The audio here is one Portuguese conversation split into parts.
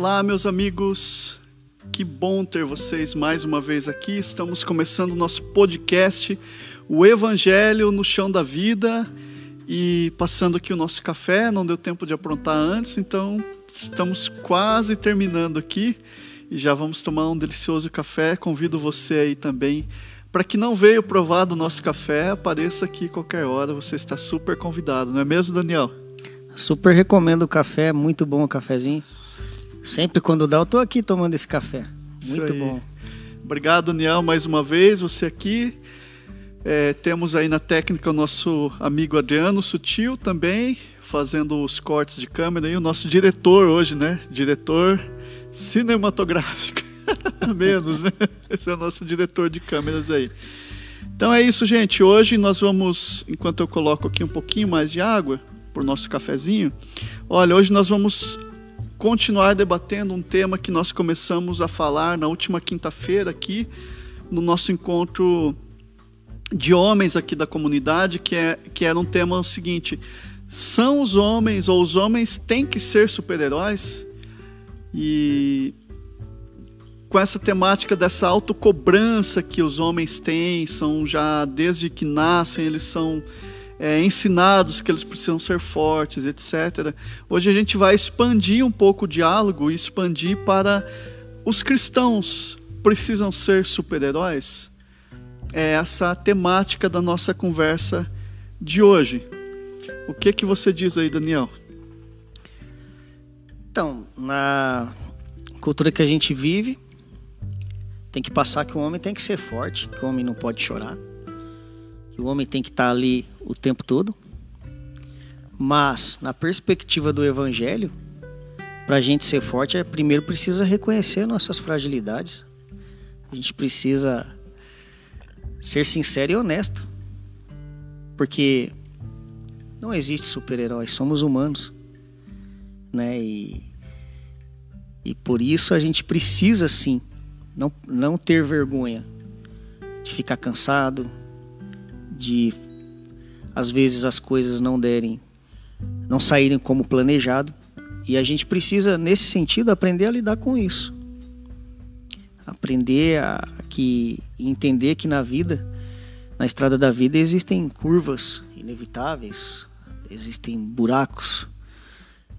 Olá, meus amigos. Que bom ter vocês mais uma vez aqui. Estamos começando o nosso podcast, o Evangelho no Chão da Vida. E passando aqui o nosso café, não deu tempo de aprontar antes, então estamos quase terminando aqui e já vamos tomar um delicioso café. Convido você aí também. Para que não veio provar do nosso café, apareça aqui qualquer hora, você está super convidado, não é mesmo, Daniel? Super recomendo o café, muito bom o cafezinho. Sempre quando dá, eu tô aqui tomando esse café. Muito bom. Obrigado, Daniel, mais uma vez, você aqui. É, temos aí na técnica o nosso amigo Adriano Sutil também, fazendo os cortes de câmera e o nosso diretor hoje, né? Diretor cinematográfico. Menos, né? Esse é o nosso diretor de câmeras aí. Então é isso, gente. Hoje nós vamos, enquanto eu coloco aqui um pouquinho mais de água para o nosso cafezinho, olha, hoje nós vamos continuar debatendo um tema que nós começamos a falar na última quinta-feira aqui no nosso encontro de homens aqui da comunidade, que, é, que era um tema o seguinte: são os homens ou os homens têm que ser super-heróis? E com essa temática dessa autocobrança que os homens têm, são já desde que nascem, eles são é, ensinados que eles precisam ser fortes, etc. Hoje a gente vai expandir um pouco o diálogo e expandir para os cristãos precisam ser super-heróis? É essa a temática da nossa conversa de hoje. O que que você diz aí, Daniel? Então, na cultura que a gente vive, tem que passar que o homem tem que ser forte, que o homem não pode chorar, que o homem tem que estar ali o tempo todo. Mas, na perspectiva do evangelho, para a gente ser forte, é primeiro precisa reconhecer nossas fragilidades. A gente precisa ser sincero e honesto. Porque não existe super-heróis, somos humanos. Né? E, e por isso a gente precisa sim não, não ter vergonha de ficar cansado, de às vezes as coisas não derem, não saírem como planejado. E a gente precisa, nesse sentido, aprender a lidar com isso. Aprender a que entender que na vida, na estrada da vida existem curvas inevitáveis, existem buracos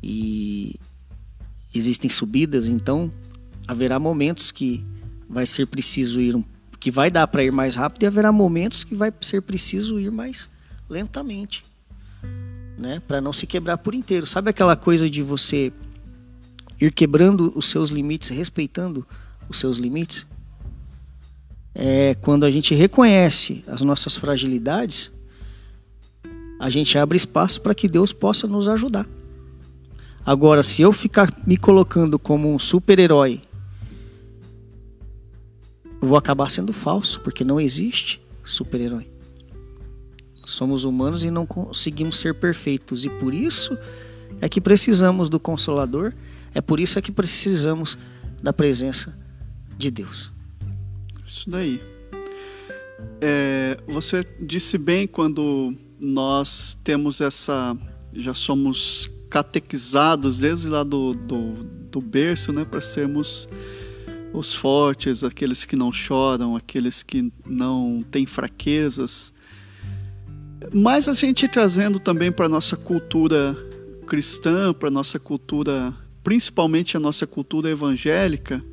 e existem subidas, então haverá momentos que vai ser preciso ir que vai dar para ir mais rápido e haverá momentos que vai ser preciso ir mais lentamente, né, para não se quebrar por inteiro. Sabe aquela coisa de você ir quebrando os seus limites, respeitando os seus limites? É quando a gente reconhece as nossas fragilidades, a gente abre espaço para que Deus possa nos ajudar. Agora, se eu ficar me colocando como um super-herói, eu vou acabar sendo falso, porque não existe super-herói. Somos humanos e não conseguimos ser perfeitos, e por isso é que precisamos do Consolador, é por isso é que precisamos da presença de Deus. Isso daí. É, você disse bem quando nós temos essa. Já somos catequizados desde lá do, do, do berço, né, para sermos os fortes, aqueles que não choram, aqueles que não têm fraquezas. Mas a gente trazendo também para a nossa cultura cristã, para a nossa cultura, principalmente a nossa cultura evangélica,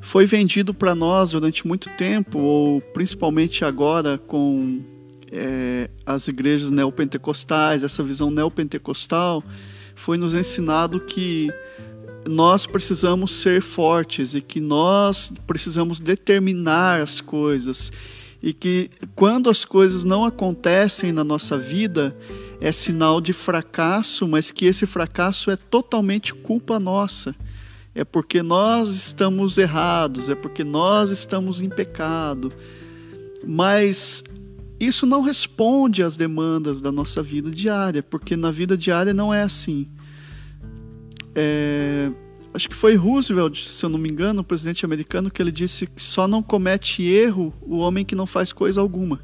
foi vendido para nós durante muito tempo, ou principalmente agora com é, as igrejas neopentecostais, essa visão neopentecostal, foi nos ensinado que nós precisamos ser fortes e que nós precisamos determinar as coisas e que quando as coisas não acontecem na nossa vida é sinal de fracasso, mas que esse fracasso é totalmente culpa nossa. É porque nós estamos errados, é porque nós estamos em pecado. Mas isso não responde às demandas da nossa vida diária, porque na vida diária não é assim. É, acho que foi Roosevelt, se eu não me engano, o presidente americano, que ele disse que só não comete erro o homem que não faz coisa alguma.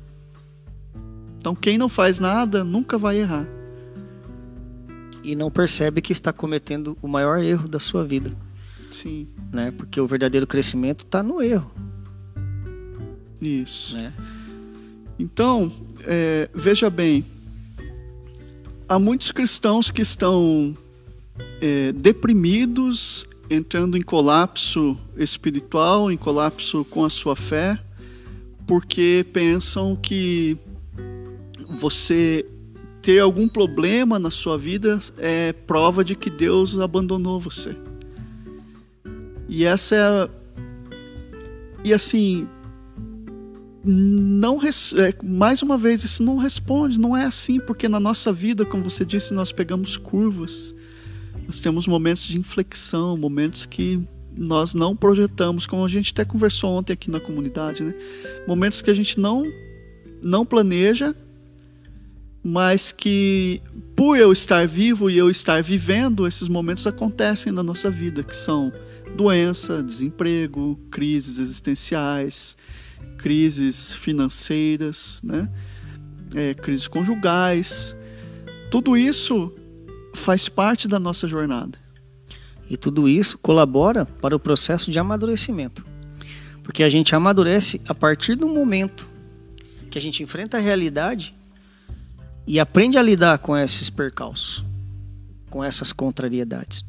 Então, quem não faz nada nunca vai errar. E não percebe que está cometendo o maior erro da sua vida. Sim. Né? Porque o verdadeiro crescimento está no erro. Isso. Né? Então, é, veja bem, há muitos cristãos que estão é, deprimidos, entrando em colapso espiritual, em colapso com a sua fé, porque pensam que você ter algum problema na sua vida é prova de que Deus abandonou você. E essa é e assim não é, mais uma vez isso não responde, não é assim, porque na nossa vida, como você disse, nós pegamos curvas. Nós temos momentos de inflexão, momentos que nós não projetamos, como a gente até conversou ontem aqui na comunidade, né? Momentos que a gente não não planeja, mas que por eu estar vivo e eu estar vivendo, esses momentos acontecem na nossa vida, que são doença, desemprego, crises existenciais, crises financeiras, né? É, crises conjugais. Tudo isso faz parte da nossa jornada. E tudo isso colabora para o processo de amadurecimento. Porque a gente amadurece a partir do momento que a gente enfrenta a realidade e aprende a lidar com esses percalços, com essas contrariedades.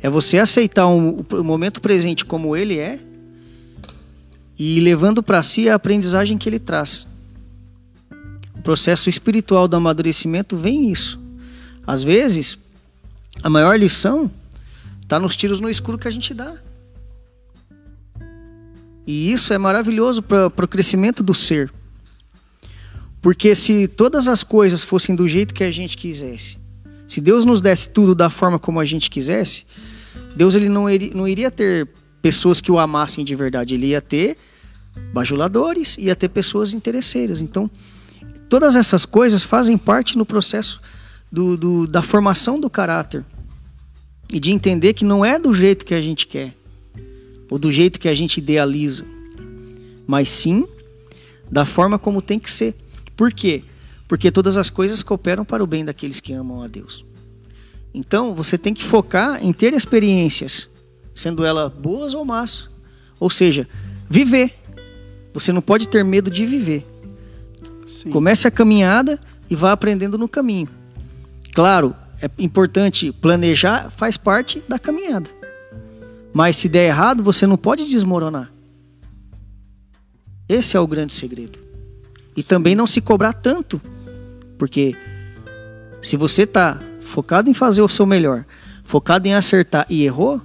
É você aceitar um, o momento presente como ele é e levando para si a aprendizagem que ele traz. O processo espiritual do amadurecimento vem isso. Às vezes, a maior lição está nos tiros no escuro que a gente dá. E isso é maravilhoso para o crescimento do ser. Porque se todas as coisas fossem do jeito que a gente quisesse, se Deus nos desse tudo da forma como a gente quisesse, Deus ele não, iria, não iria ter pessoas que o amassem de verdade. Ele ia ter bajuladores, ia ter pessoas interesseiras. Então, todas essas coisas fazem parte no processo do, do, da formação do caráter e de entender que não é do jeito que a gente quer ou do jeito que a gente idealiza, mas sim da forma como tem que ser. Por quê? Porque todas as coisas cooperam para o bem daqueles que amam a Deus. Então, você tem que focar em ter experiências sendo ela boas ou más. Ou seja, viver. Você não pode ter medo de viver. Sim. Comece a caminhada e vá aprendendo no caminho. Claro, é importante planejar, faz parte da caminhada. Mas se der errado, você não pode desmoronar. Esse é o grande segredo. E Sim. também não se cobrar tanto. Porque se você está focado em fazer o seu melhor, focado em acertar e errou,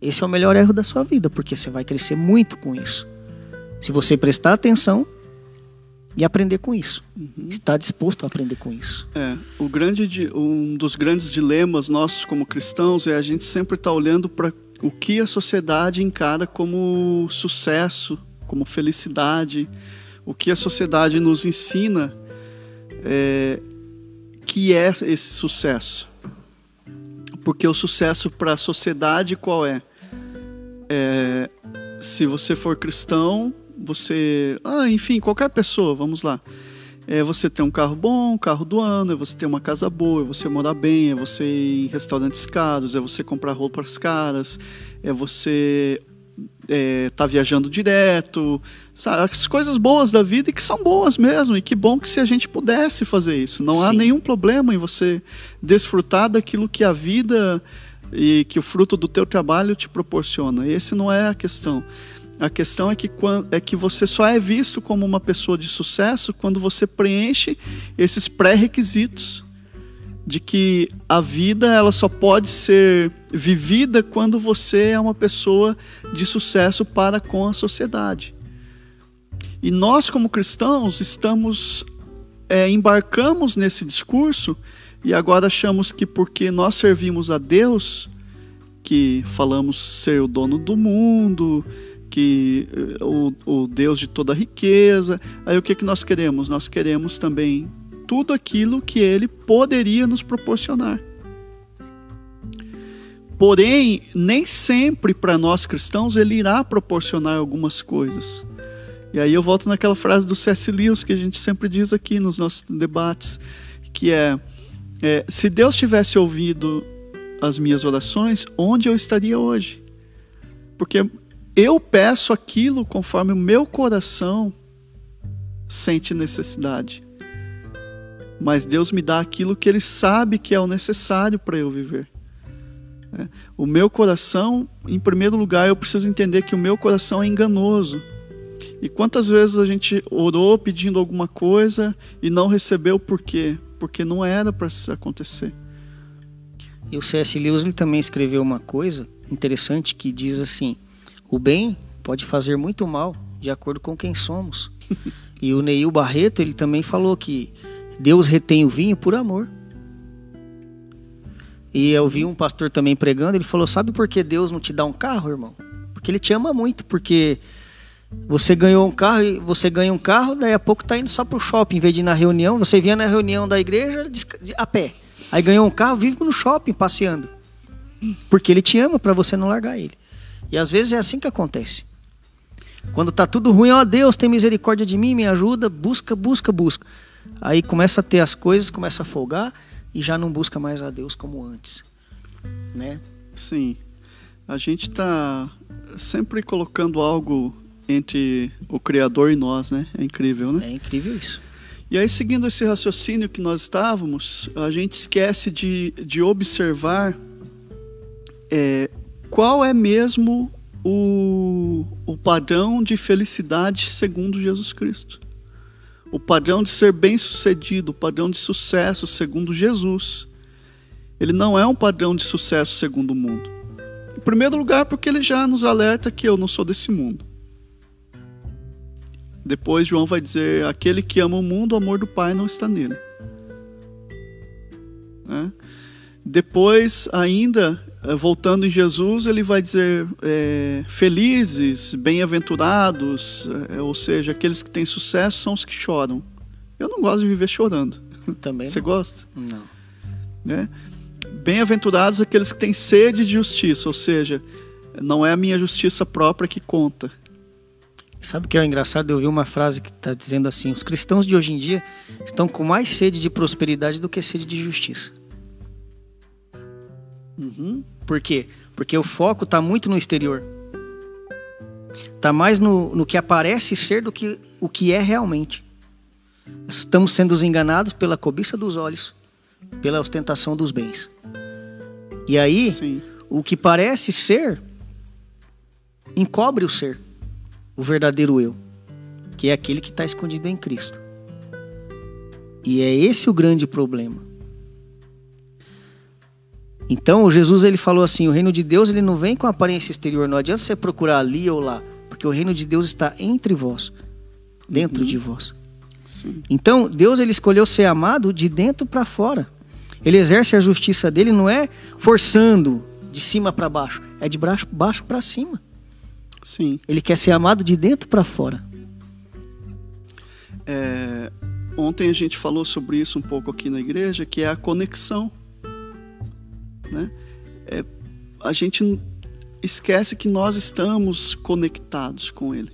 esse é o melhor erro da sua vida, porque você vai crescer muito com isso. Se você prestar atenção e aprender com isso. Uhum. Está disposto a aprender com isso. É, o grande, um dos grandes dilemas nossos como cristãos é a gente sempre estar tá olhando para o que a sociedade encara como sucesso, como felicidade, o que a sociedade nos ensina é, que é esse sucesso. Porque o sucesso para a sociedade qual é? É, se você for cristão, você. Ah, enfim, qualquer pessoa, vamos lá. É você ter um carro bom, um carro do ano, é você ter uma casa boa, é você morar bem, é você ir em restaurantes caros, é você comprar roupas caras, é você é, tá viajando direto, sabe? As coisas boas da vida e que são boas mesmo, e que bom que se a gente pudesse fazer isso. Não Sim. há nenhum problema em você desfrutar daquilo que a vida e que o fruto do teu trabalho te proporciona. Esse não é a questão. A questão é que, é que você só é visto como uma pessoa de sucesso quando você preenche esses pré-requisitos de que a vida ela só pode ser vivida quando você é uma pessoa de sucesso para com a sociedade. E nós, como cristãos, estamos é, embarcamos nesse discurso e agora achamos que porque nós servimos a Deus, que falamos ser o dono do mundo, que eh, o, o Deus de toda riqueza, aí o que, que nós queremos? Nós queremos também tudo aquilo que Ele poderia nos proporcionar. Porém, nem sempre para nós cristãos Ele irá proporcionar algumas coisas. E aí eu volto naquela frase do C.S. Lewis que a gente sempre diz aqui nos nossos debates, que é é, se Deus tivesse ouvido as minhas orações, onde eu estaria hoje? Porque eu peço aquilo conforme o meu coração sente necessidade. Mas Deus me dá aquilo que Ele sabe que é o necessário para eu viver. É. O meu coração, em primeiro lugar, eu preciso entender que o meu coração é enganoso. E quantas vezes a gente orou pedindo alguma coisa e não recebeu por quê? Porque não era para acontecer. E o C.S. Lewis ele também escreveu uma coisa interessante que diz assim: o bem pode fazer muito mal de acordo com quem somos. e o Neil Barreto ele também falou que Deus retém o vinho por amor. E eu vi um pastor também pregando, ele falou: Sabe por que Deus não te dá um carro, irmão? Porque ele te ama muito, porque você ganhou um carro e você ganha um carro, daí a pouco tá indo só pro shopping, em vez de ir na reunião. Você vinha na reunião da igreja a pé. Aí ganhou um carro, vive no shopping passeando. Porque ele te ama para você não largar ele. E às vezes é assim que acontece. Quando tá tudo ruim, ó Deus, tem misericórdia de mim, me ajuda, busca, busca, busca. Aí começa a ter as coisas, começa a folgar e já não busca mais a Deus como antes, né? Sim. A gente está sempre colocando algo entre o Criador e nós, né? É incrível, né? É incrível isso. E aí, seguindo esse raciocínio que nós estávamos, a gente esquece de, de observar é, qual é mesmo o, o padrão de felicidade segundo Jesus Cristo. O padrão de ser bem-sucedido, o padrão de sucesso segundo Jesus. Ele não é um padrão de sucesso segundo o mundo. Em primeiro lugar, porque ele já nos alerta que eu não sou desse mundo. Depois João vai dizer: aquele que ama o mundo, o amor do Pai não está nele. Né? Depois, ainda, eh, voltando em Jesus, ele vai dizer: é, felizes, bem-aventurados, é, ou seja, aqueles que têm sucesso são os que choram. Eu não gosto de viver chorando. Também Você não. gosta? Não. Né? Bem-aventurados aqueles que têm sede de justiça, ou seja, não é a minha justiça própria que conta, Sabe o que é engraçado? Eu vi uma frase que está dizendo assim: os cristãos de hoje em dia estão com mais sede de prosperidade do que sede de justiça. Uhum. Por quê? Porque o foco está muito no exterior. Está mais no, no que aparece ser do que o que é realmente. Estamos sendo enganados pela cobiça dos olhos, pela ostentação dos bens. E aí, Sim. o que parece ser encobre o ser o verdadeiro eu, que é aquele que está escondido em Cristo. E é esse o grande problema. Então, Jesus ele falou assim: o reino de Deus ele não vem com aparência exterior. Não adianta você procurar ali ou lá, porque o reino de Deus está entre vós, dentro Uhum. de vós. Sim. Então, Deus ele escolheu ser amado de dentro para fora. Ele exerce a justiça dele não é forçando de cima para baixo, é de baixo, para cima. Sim. Ele quer ser amado de dentro para fora. É, ontem a gente falou sobre isso um pouco aqui na igreja, que é a conexão. Né? É, a gente esquece que nós estamos conectados com Ele.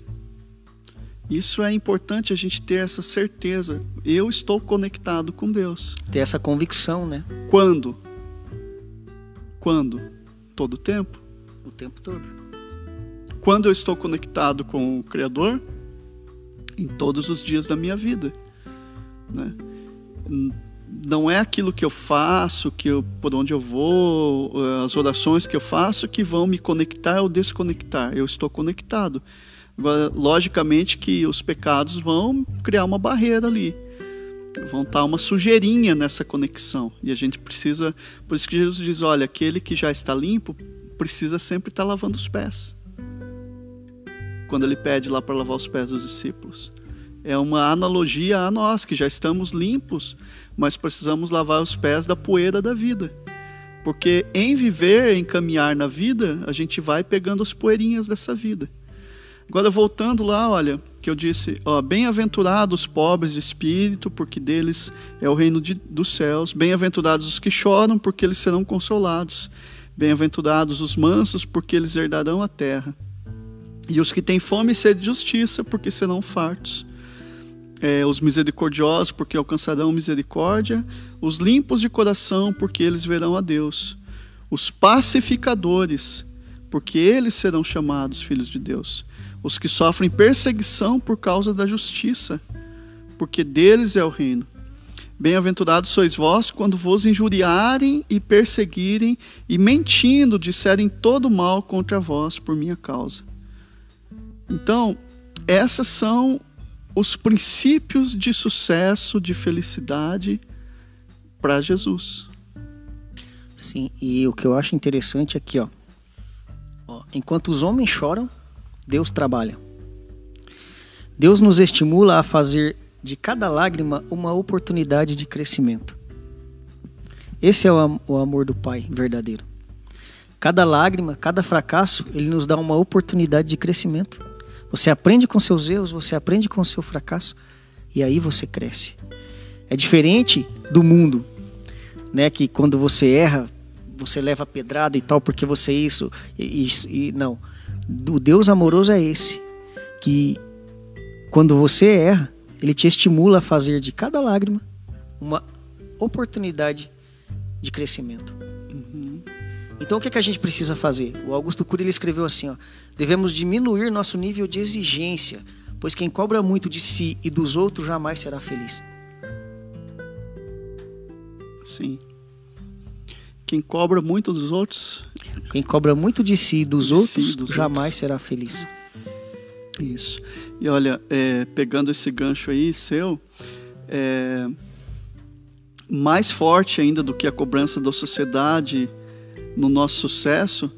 Isso é importante a gente ter essa certeza. Eu estou conectado com Deus. Ter essa convicção, né? Quando? Quando? Todo tempo? O tempo todo. Quando eu estou conectado com o Criador? Em todos os dias da minha vida. Né? Não é aquilo que eu faço, que eu, por onde eu vou, eh, as orações que eu faço que vão me conectar ou desconectar. Eu estou conectado. Logicamente que os pecados vão criar uma barreira ali. Vão estar uma sujeirinha nessa conexão. E a gente precisa. Por isso que Jesus diz: olha, aquele que já está limpo precisa sempre estar lavando os pés quando ele pede lá para lavar os pés dos discípulos. É uma analogia a nós, que já estamos limpos, mas precisamos lavar os pés da poeira da vida. Porque em viver, em caminhar na vida, a gente vai pegando as poeirinhas dessa vida. Agora, voltando lá, olha, que eu disse: bem-aventurados os pobres de espírito, porque deles é o reino de, dos céus. Bem-aventurados os que choram, porque eles serão consolados. Bem-aventurados os mansos, porque eles herdarão a terra. E os que têm fome e sede de justiça, porque serão fartos. É, os misericordiosos, porque alcançarão misericórdia. Os limpos de coração, porque eles verão a Deus. os pacificadores, porque eles serão chamados filhos de Deus. Os que sofrem perseguição por causa da justiça, porque deles é o reino. Bem-aventurados sois vós quando vos injuriarem e perseguirem e mentindo disserem todo mal contra vós por minha causa. Então, essas são os princípios de sucesso, de felicidade para Jesus. Sim, e o que eu acho interessante aqui, ó, ó, enquanto os homens choram, Deus trabalha. Deus nos estimula a fazer de cada lágrima uma oportunidade de crescimento. Esse é o amor do Pai verdadeiro. Cada lágrima, cada fracasso, ele nos dá uma oportunidade de crescimento. Você aprende com seus erros, você aprende com o seu fracasso e aí você cresce. É diferente do mundo, né? Que quando você erra, você leva pedrada e tal porque você é isso e, e, e não. O Deus amoroso é esse que quando você erra, ele te estimula a fazer de cada lágrima uma oportunidade de crescimento. Uhum. Então o que, é que a gente precisa fazer? O Augusto Cury ele escreveu assim: ó, devemos diminuir nosso nível de exigência, pois quem cobra muito de si e dos outros jamais será feliz. Sim. Quem cobra muito dos outros. Quem cobra muito de si e dos outros si, dos jamais outros. será feliz. Isso. E olha, é, pegando esse gancho aí seu, é, mais forte ainda do que a cobrança da sociedade no nosso sucesso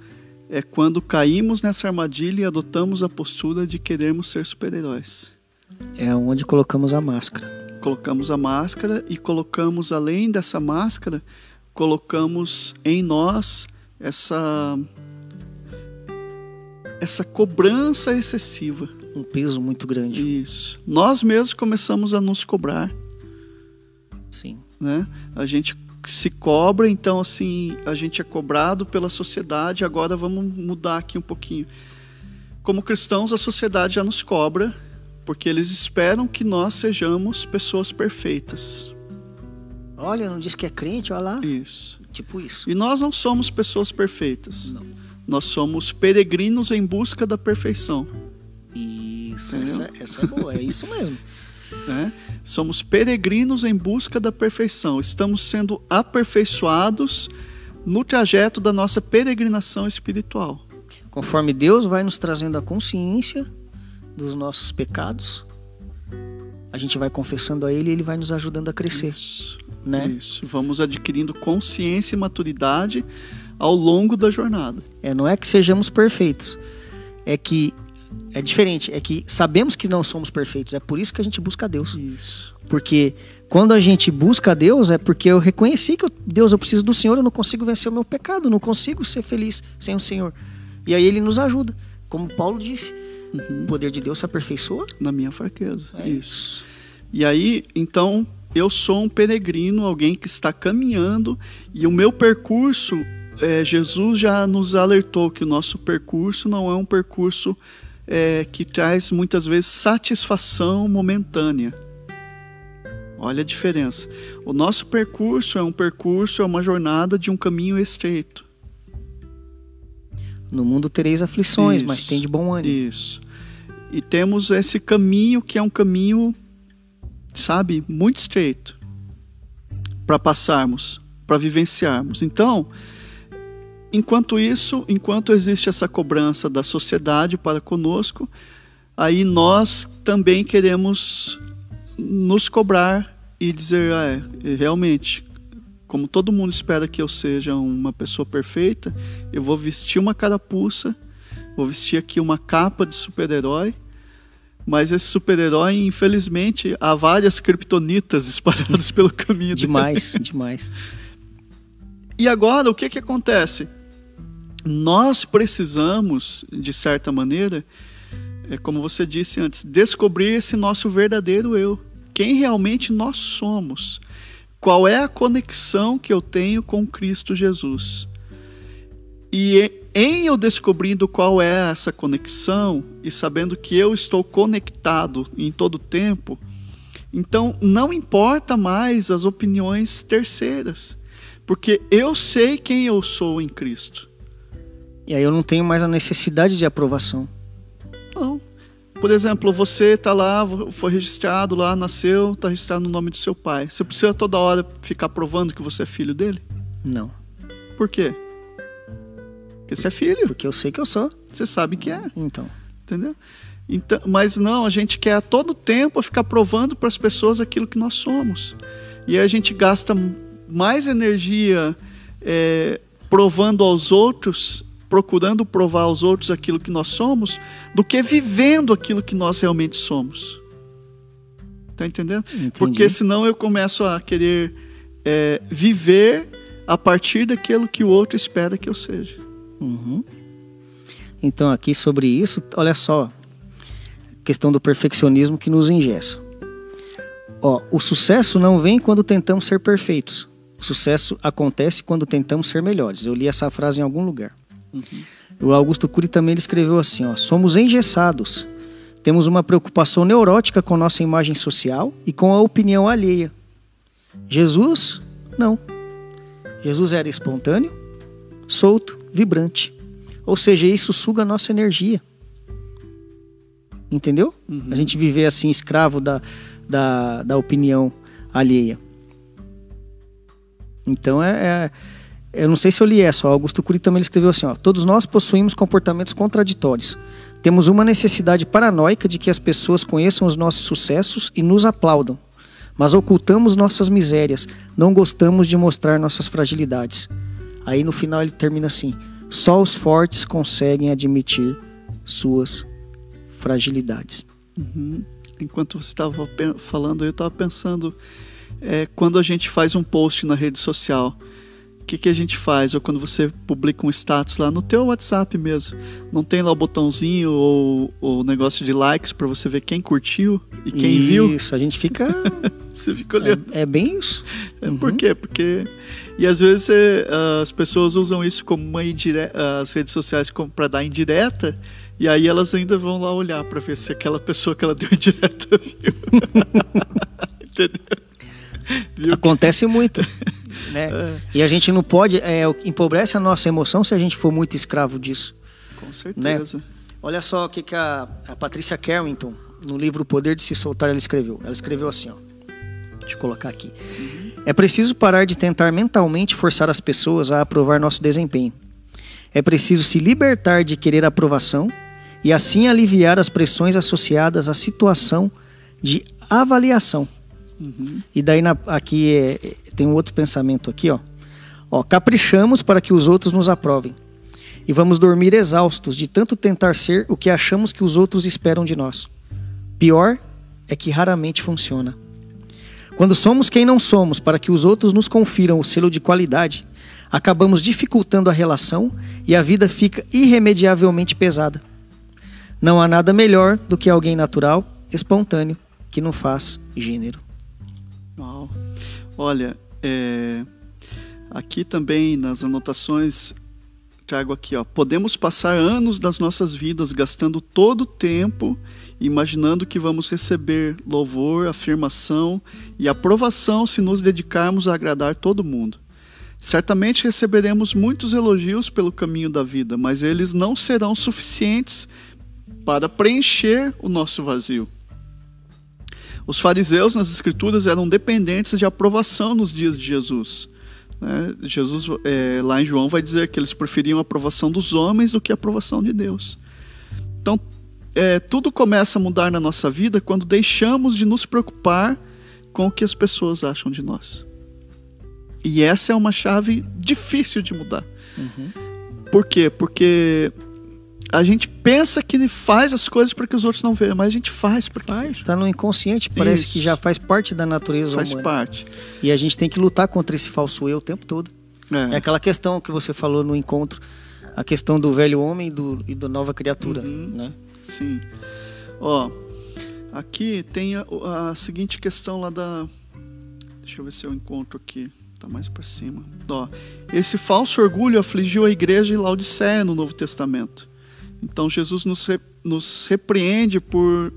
é quando caímos nessa armadilha e adotamos a postura de querermos ser super-heróis. É onde colocamos a máscara. Colocamos a máscara e colocamos, além dessa máscara, colocamos em nós essa essa cobrança excessiva. Um peso muito grande. Isso. Nós mesmos começamos a nos cobrar. Sim. Né? A gente se cobra, então assim, a gente é cobrado pela sociedade, agora vamos mudar aqui um pouquinho. Como cristãos, a sociedade já nos cobra, porque eles esperam que nós sejamos pessoas perfeitas. Olha, não diz que é crente, olha lá. Isso. Tipo isso. E nós não somos pessoas perfeitas. Não. Nós somos peregrinos em busca da perfeição. Isso, essa, essa, é boa, é isso mesmo. É? Somos peregrinos em busca da perfeição. Estamos sendo aperfeiçoados no trajeto da nossa peregrinação espiritual. Conforme Deus vai nos trazendo a consciência dos nossos pecados, a gente vai confessando a Ele e Ele vai nos ajudando a crescer. Isso, né? isso. Vamos adquirindo consciência e maturidade ao longo da jornada. É, não é que sejamos perfeitos, é que é diferente, é que sabemos que não somos perfeitos, é por isso que a gente busca Deus. Isso. Porque quando a gente busca Deus é porque eu reconheci que eu, Deus, eu preciso do Senhor, eu não consigo vencer o meu pecado, não consigo ser feliz sem o Senhor. E aí ele nos ajuda, como Paulo disse, uhum. o poder de Deus se aperfeiçoa na minha fraqueza. É isso. E aí, então, eu sou um peregrino, alguém que está caminhando e o meu percurso é, Jesus já nos alertou que o nosso percurso não é um percurso é, que traz muitas vezes satisfação momentânea. Olha a diferença. O nosso percurso é um percurso, é uma jornada de um caminho estreito. No mundo tereis aflições, isso, mas tem de bom ânimo. Isso. E temos esse caminho que é um caminho, sabe, muito estreito para passarmos, para vivenciarmos. Então, Enquanto isso, enquanto existe essa cobrança da sociedade para conosco, aí nós também queremos nos cobrar e dizer, ah, é, realmente, como todo mundo espera que eu seja uma pessoa perfeita, eu vou vestir uma carapuça, vou vestir aqui uma capa de super-herói, mas esse super-herói, infelizmente, há várias criptonitas espalhadas pelo caminho. Demais, demais. E agora, o que que acontece? Nós precisamos, de certa maneira, é como você disse antes, descobrir esse nosso verdadeiro eu. Quem realmente nós somos. Qual é a conexão que eu tenho com Cristo Jesus. E em eu descobrindo qual é essa conexão e sabendo que eu estou conectado em todo o tempo, então não importa mais as opiniões terceiras Porque eu sei quem eu sou em Cristo. E aí eu não tenho mais a necessidade de aprovação. Não. Por exemplo, você está lá, foi registrado lá, nasceu, está registrado no nome do seu pai. Você precisa toda hora ficar provando que você é filho dele? Não. Por quê? Porque você é filho. Porque eu sei que eu sou. Você sabe que é. Então. Entendeu? Então, mas não, a gente quer a todo tempo ficar provando para as pessoas aquilo que nós somos. E aí a gente gasta mais energia é, provando aos outros, procurando provar aos outros aquilo que nós somos, do que vivendo aquilo que nós realmente somos. Tá entendendo? Entendi. Porque senão eu começo a querer é, viver a partir daquilo que o outro espera que eu seja. Uhum. Então, aqui sobre isso, olha só, questão do perfeccionismo que nos engessa. Ó, o sucesso não vem quando tentamos ser perfeitos. O sucesso acontece quando tentamos ser melhores. Eu li essa frase em algum lugar. Uhum. O Augusto Cury também escreveu assim: ó, somos engessados. Temos uma preocupação neurótica com nossa imagem social e com a opinião alheia. Jesus, não. Jesus era espontâneo, solto, vibrante. Ou seja, isso suga a nossa energia. Entendeu? Uhum. A gente viver assim, escravo da, da, da opinião alheia. Então é, é, Eu não sei se eu li essa. O Augusto Cury também escreveu assim: ó, Todos nós possuímos comportamentos contraditórios. Temos uma necessidade paranoica de que as pessoas conheçam os nossos sucessos e nos aplaudam. Mas ocultamos nossas misérias, não gostamos de mostrar nossas fragilidades. Aí no final ele termina assim: só os fortes conseguem admitir suas fragilidades. Uhum. Enquanto você estava falando, eu estava pensando é, quando a gente faz um post na rede social, que, que a gente faz? Ou quando você publica um status lá no teu WhatsApp mesmo, não tem lá o botãozinho ou o negócio de likes para você ver quem curtiu e quem isso, viu? Isso, a gente fica. você fica olhando. É, é bem isso. Uhum. Por quê? Porque e às vezes é, as pessoas usam isso como uma indireta, as redes sociais para dar indireta, e aí elas ainda vão lá olhar para ver se aquela pessoa que ela deu indireta viu. Entendeu? Viu? Acontece muito. Né? É. E a gente não pode, é, empobrece a nossa emoção se a gente for muito escravo disso. Com certeza. Né? Olha só o que, que a, a Patrícia Carrington, no livro O Poder de Se Soltar, ela escreveu. Ela escreveu assim, ó. Deixa eu colocar aqui. Uhum. É preciso parar de tentar mentalmente forçar as pessoas a aprovar nosso desempenho. É preciso se libertar de querer aprovação e assim aliviar as pressões associadas à situação de avaliação. Uhum. E daí na, aqui é, tem um outro pensamento aqui, ó. ó. Caprichamos para que os outros nos aprovem. E vamos dormir exaustos de tanto tentar ser o que achamos que os outros esperam de nós. Pior é que raramente funciona. Quando somos quem não somos para que os outros nos confiram o selo de qualidade, acabamos dificultando a relação e a vida fica irremediavelmente pesada. Não há nada melhor do que alguém natural, espontâneo, que não faz gênero. Uau. Olha, é... aqui também nas anotações trago aqui, ó. Podemos passar anos das nossas vidas gastando todo o tempo imaginando que vamos receber louvor, afirmação e aprovação se nos dedicarmos a agradar todo mundo. Certamente receberemos muitos elogios pelo caminho da vida, mas eles não serão suficientes para preencher o nosso vazio. Os fariseus nas Escrituras eram dependentes de aprovação nos dias de Jesus. Né? Jesus, é, lá em João, vai dizer que eles preferiam a aprovação dos homens do que a aprovação de Deus. Então, é, tudo começa a mudar na nossa vida quando deixamos de nos preocupar com o que as pessoas acham de nós. E essa é uma chave difícil de mudar. Uhum. Por quê? Porque a gente pensa que faz as coisas para que os outros não vejam, mas a gente faz porque faz. Está no inconsciente, parece Isso. que já faz parte da natureza faz humana. Faz parte. E a gente tem que lutar contra esse falso eu o tempo todo. É. é. aquela questão que você falou no encontro, a questão do velho homem e do, e da nova criatura, uhum. né? Sim. Ó, aqui tem a, a, seguinte questão lá da. Deixa eu ver se eu encontro aqui. Tá mais para cima. Ó, esse falso orgulho afligiu a igreja de Laodiceia no Novo Testamento. Então Jesus nos, re, nos repreende por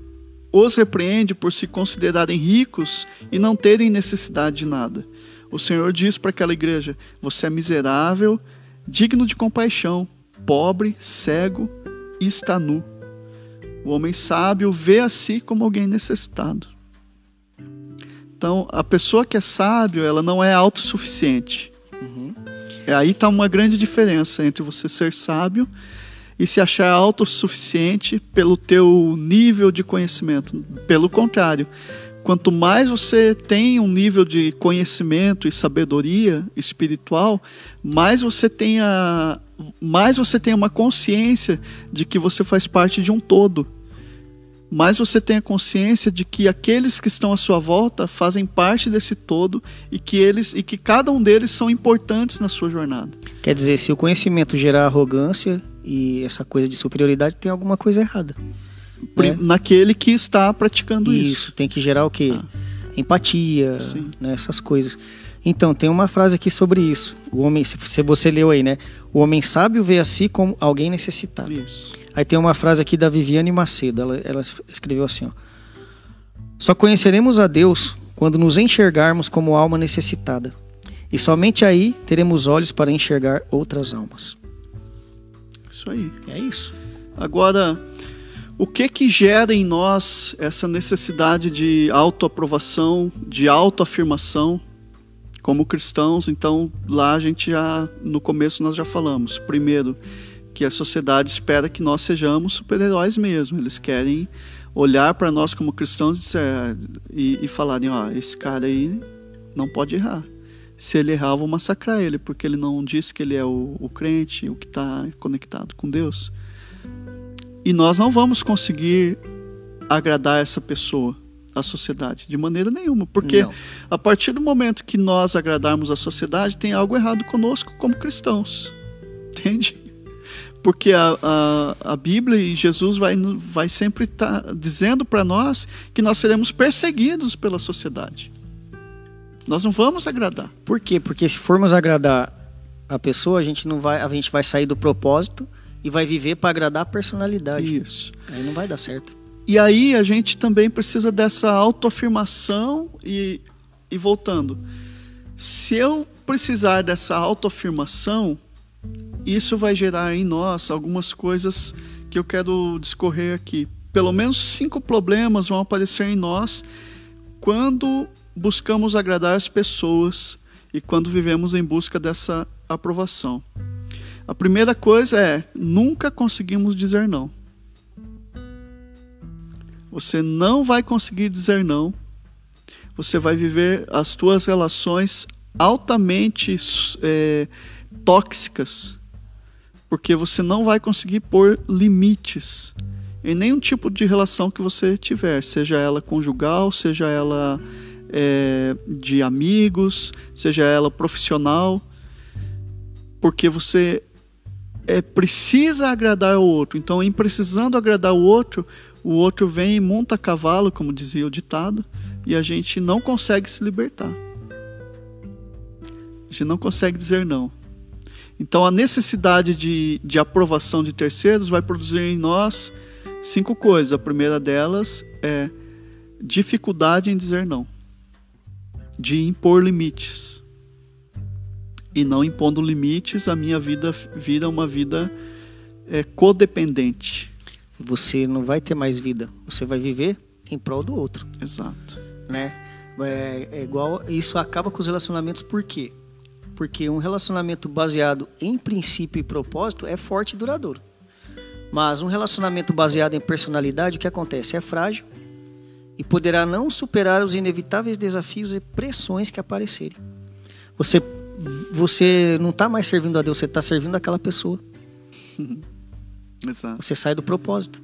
os repreende por se considerarem ricos e não terem necessidade de nada. O Senhor diz para aquela igreja: você é miserável, digno de compaixão, pobre, cego e está nu. O homem sábio vê a si como alguém necessitado. Então, a pessoa que é sábio, ela não é autossuficiente. Uhum. Aí está uma grande diferença entre você ser sábio e se achar autossuficiente pelo teu nível de conhecimento. Pelo contrário, quanto mais você tem um nível de conhecimento e sabedoria espiritual, mais você tem a, mais você tem uma consciência de que você faz parte de um todo. Mais você tem a consciência de que aqueles que estão à sua volta fazem parte desse todo e que eles e que cada um deles são importantes na sua jornada. Quer dizer, se o conhecimento gerar arrogância e essa coisa de superioridade, tem alguma coisa errada. Né? Naquele que está praticando isso. Isso, tem que gerar o quê? Ah. Empatia, né? essas coisas. Então, tem uma frase aqui sobre isso. O homem, se você leu aí, né? O homem sábio vê a si como alguém necessitado. Isso. Aí tem uma frase aqui da Viviane Macedo. Ela, ela escreveu assim: ó, Só conheceremos a Deus quando nos enxergarmos como alma necessitada. E somente aí teremos olhos para enxergar outras almas. Isso aí. É isso. Agora, o que que gera em nós essa necessidade de autoaprovação, de autoafirmação? como cristãos, então lá a gente já no começo nós já falamos, primeiro que a sociedade espera que nós sejamos super-heróis mesmo. Eles querem olhar para nós como cristãos e, e falarem, ó, esse cara aí não pode errar. Se ele errar, vou massacrar ele, porque ele não disse que ele é o, o crente, o que está conectado com Deus. E nós não vamos conseguir agradar essa pessoa a sociedade, de maneira nenhuma, porque Não. a partir do momento que nós agradarmos a sociedade, tem algo errado conosco como cristãos, entende? Porque a, a, a Bíblia e Jesus vai, vai sempre estar tá dizendo para nós que nós seremos perseguidos pela sociedade. Nós não vamos agradar. Por quê? Porque se formos agradar a pessoa, a gente não vai, a gente vai sair do propósito e vai viver para agradar a personalidade. Isso. Aí não vai dar certo. E aí a gente também precisa dessa autoafirmação e, e voltando. Se eu precisar dessa autoafirmação, isso vai gerar em nós algumas coisas que eu quero discorrer aqui. Pelo menos cinco problemas vão aparecer em nós quando buscamos agradar as pessoas e quando vivemos em busca dessa aprovação. A primeira coisa é nunca conseguimos dizer não. Você não vai conseguir dizer não. Você vai viver as tuas relações altamente é, tóxicas, porque você não vai conseguir pôr limites em nenhum tipo de relação que você tiver, seja ela conjugal, seja ela é, de amigos, seja ela profissional, porque você é, precisa agradar o outro. Então, em precisando agradar o outro, o outro vem e monta cavalo, como dizia o ditado, e a gente não consegue se libertar. A gente não consegue dizer não. Então a necessidade de, de aprovação de terceiros vai produzir em nós cinco coisas. A primeira delas é dificuldade em dizer não, de impor limites. E não impondo limites, a minha vida vira uma vida é, codependente você não vai ter mais vida. Você vai viver em prol do outro. Exato. Né? É, é igual. Isso acaba com os relacionamentos por quê? Porque um relacionamento baseado em princípio e propósito é forte e duradouro. Mas um relacionamento baseado em personalidade, o que acontece? É frágil e poderá não superar os inevitáveis desafios e pressões que aparecerem. Você, você não está mais servindo a Deus, você está servindo aquela pessoa. Exato. Você sai do propósito.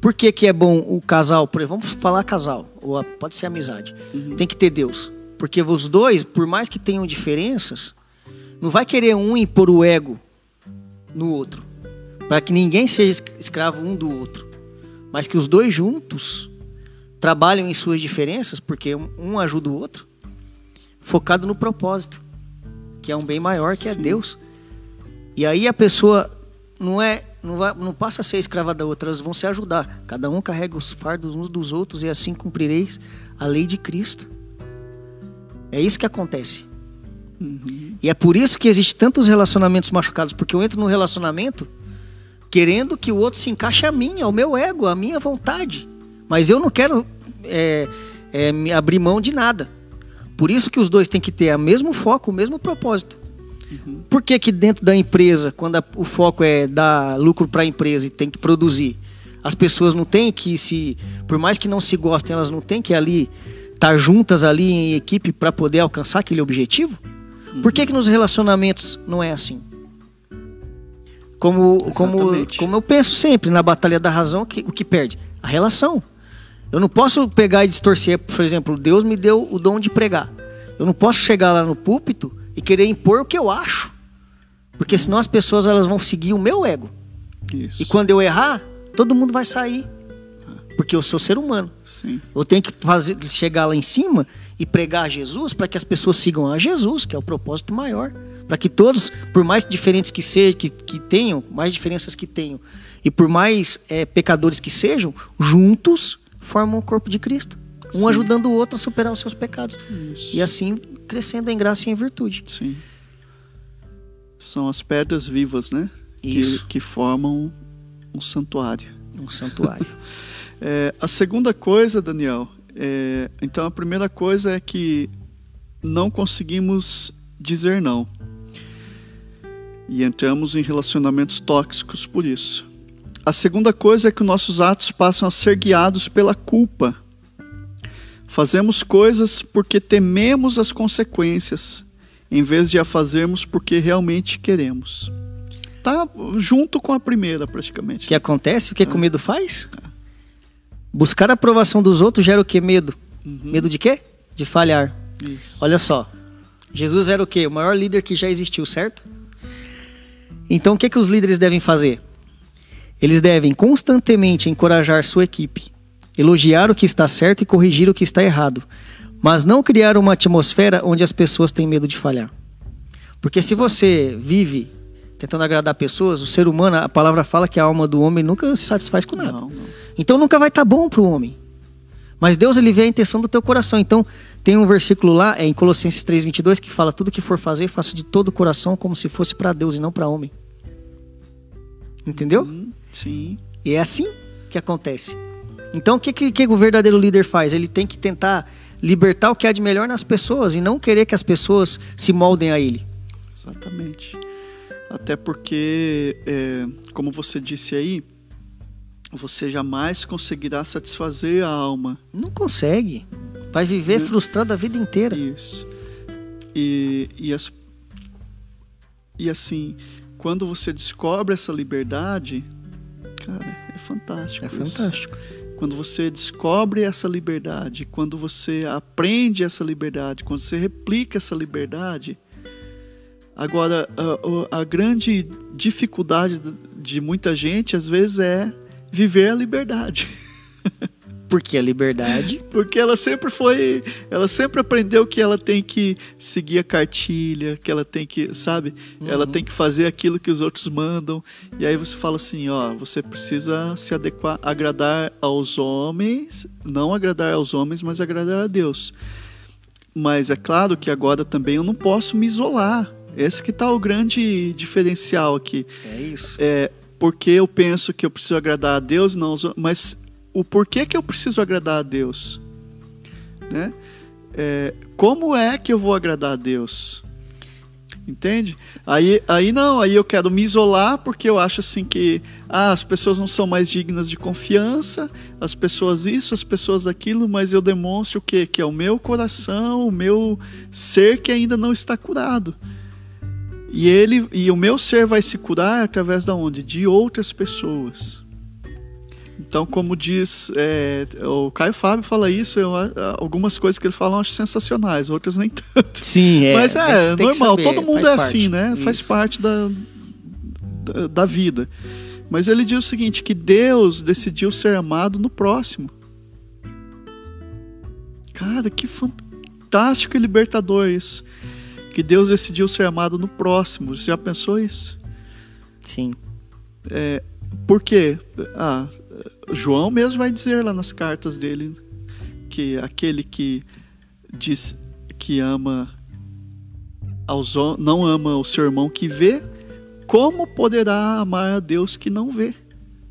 Por que, que é bom o casal? Vamos falar casal, ou a, pode ser amizade. Uhum. Tem que ter Deus. Porque os dois, por mais que tenham diferenças, não vai querer um impor o ego no outro. Para que ninguém seja escravo um do outro. Mas que os dois juntos trabalham em suas diferenças, porque um ajuda o outro, focado no propósito, que é um bem maior que é Deus. E aí a pessoa não é não, vai, não passa a ser escrava da outra, elas vão se ajudar. Cada um carrega os fardos uns dos outros e assim cumprireis a lei de Cristo. É isso que acontece. Uhum. E é por isso que existe tantos relacionamentos machucados, porque eu entro num relacionamento querendo que o outro se encaixe a mim, ao meu ego, à minha vontade. Mas eu não quero é, é, me abrir mão de nada. Por isso que os dois têm que ter o mesmo foco, o mesmo propósito. Uhum. Por que, que dentro da empresa, quando a- o foco é dar lucro para a empresa e tem que produzir, as pessoas não têm que se, por mais que não se gostem, elas não têm que ali estar juntas ali em equipe para poder alcançar aquele objetivo? Por que, que nos relacionamentos não é assim? Como, como, como eu penso sempre na batalha da razão, que, o que perde? A relação. Eu não posso pegar e distorcer, por exemplo, Deus me deu o dom de pregar. Eu não posso chegar lá no púlpito e querer impor o que eu acho. Porque senão as pessoas elas vão seguir o meu ego. Isso. E quando eu errar, todo mundo vai sair. Porque eu sou ser humano. Sim. Eu tenho que fazer, chegar lá em cima e pregar a Jesus para que as pessoas sigam a Jesus, que é o propósito maior. Para que todos, por mais diferentes que sejam, que, que tenham, mais diferenças que tenham, e por mais eh, pecadores que sejam, juntos formam o corpo de Cristo. Um Sim. ajudando o outro a superar os seus pecados. Isso. E assim crescendo em graça e em virtude. Sim. São as pedras vivas, né? Isso. Que, que formam um santuário. Um santuário. É, a segunda coisa, Daniel, é, então a primeira coisa é que não conseguimos dizer não. E entramos em relacionamentos tóxicos por isso. A segunda coisa é que nossos atos passam a ser guiados pela culpa. Fazemos coisas porque tememos as consequências, em vez de a fazermos porque realmente queremos. Tá junto com a primeira, praticamente. O que acontece? O que, que o medo faz? Buscar a aprovação dos outros gera o que? Medo. Medo de quê? De falhar. Isso. Olha só. Jesus era o quê? O maior líder que já existiu, certo? Então o que, que os líderes devem fazer? Eles devem constantemente encorajar sua equipe, elogiar o que está certo e corrigir o que está errado, mas não criar uma atmosfera onde as pessoas têm medo de falhar. Porque se você vive tentando agradar pessoas, o ser humano, a palavra fala que a alma do homem nunca se satisfaz com nada. Não, não. Então nunca vai estar bom para o homem. Mas Deus ele vê a intenção do teu coração. Então tem um versículo lá é em Colossenses 3:22 que fala tudo que for fazer, faça de todo o coração como se fosse para Deus e não para homem. Entendeu? Hum, Sim. E é assim que acontece. Então o que, que, que o verdadeiro líder faz? Ele tem que tentar libertar o que há de melhor nas pessoas e não querer que as pessoas se moldem a ele. Exatamente. Até porque, é, como você disse aí, você jamais conseguirá satisfazer a alma. Não consegue. Vai viver Né? frustrado a vida inteira. Isso. E, e, as, e assim, quando você descobre essa liberdade, cara, é fantástico. É isso. fantástico. Quando você descobre essa liberdade, quando você aprende essa liberdade, quando você replica essa liberdade. Agora, a, a- a grande dificuldade de muita gente, às vezes, é viver a liberdade. Porque a liberdade Porque ela sempre foi. Ela sempre aprendeu que ela tem que seguir a cartilha, que ela tem que, sabe? Ela tem que fazer aquilo que os outros mandam. E aí você fala assim: ó, você precisa se adequar, agradar aos homens, não agradar aos homens, mas agradar a Deus. Mas é claro que agora também eu não posso me isolar. Esse que tá o grande diferencial aqui é isso. é, porque eu penso que eu preciso agradar a Deus, não, mas o porquê que eu preciso agradar a Deus, né? É, como é que eu vou agradar a Deus? Entende? Aí, aí não, aí eu quero me isolar porque eu acho assim que ah, as pessoas não são mais dignas de confiança, as pessoas isso, as pessoas aquilo, mas eu demonstro o quê? Que é o meu coração, o meu ser que ainda não está curado. E ele e o meu ser vai se curar através da onde? De outras pessoas. Então, como diz é, o Caio Fábio fala isso, eu, algumas coisas que ele fala eu acho sensacionais, outras nem tanto. Sim, é. Mas é normal, saber, todo mundo faz é parte. assim, né? Faz Isso. parte da, da, da vida. Mas ele diz o seguinte: que Deus decidiu ser amado no próximo. Cara, que fantástico e libertador isso. Que Deus decidiu ser amado no próximo. Você já pensou isso? Sim. Por quê? Ah, João mesmo vai dizer lá nas cartas dele que aquele que diz que ama aos, não ama o seu irmão que vê, como poderá amar a Deus que não vê?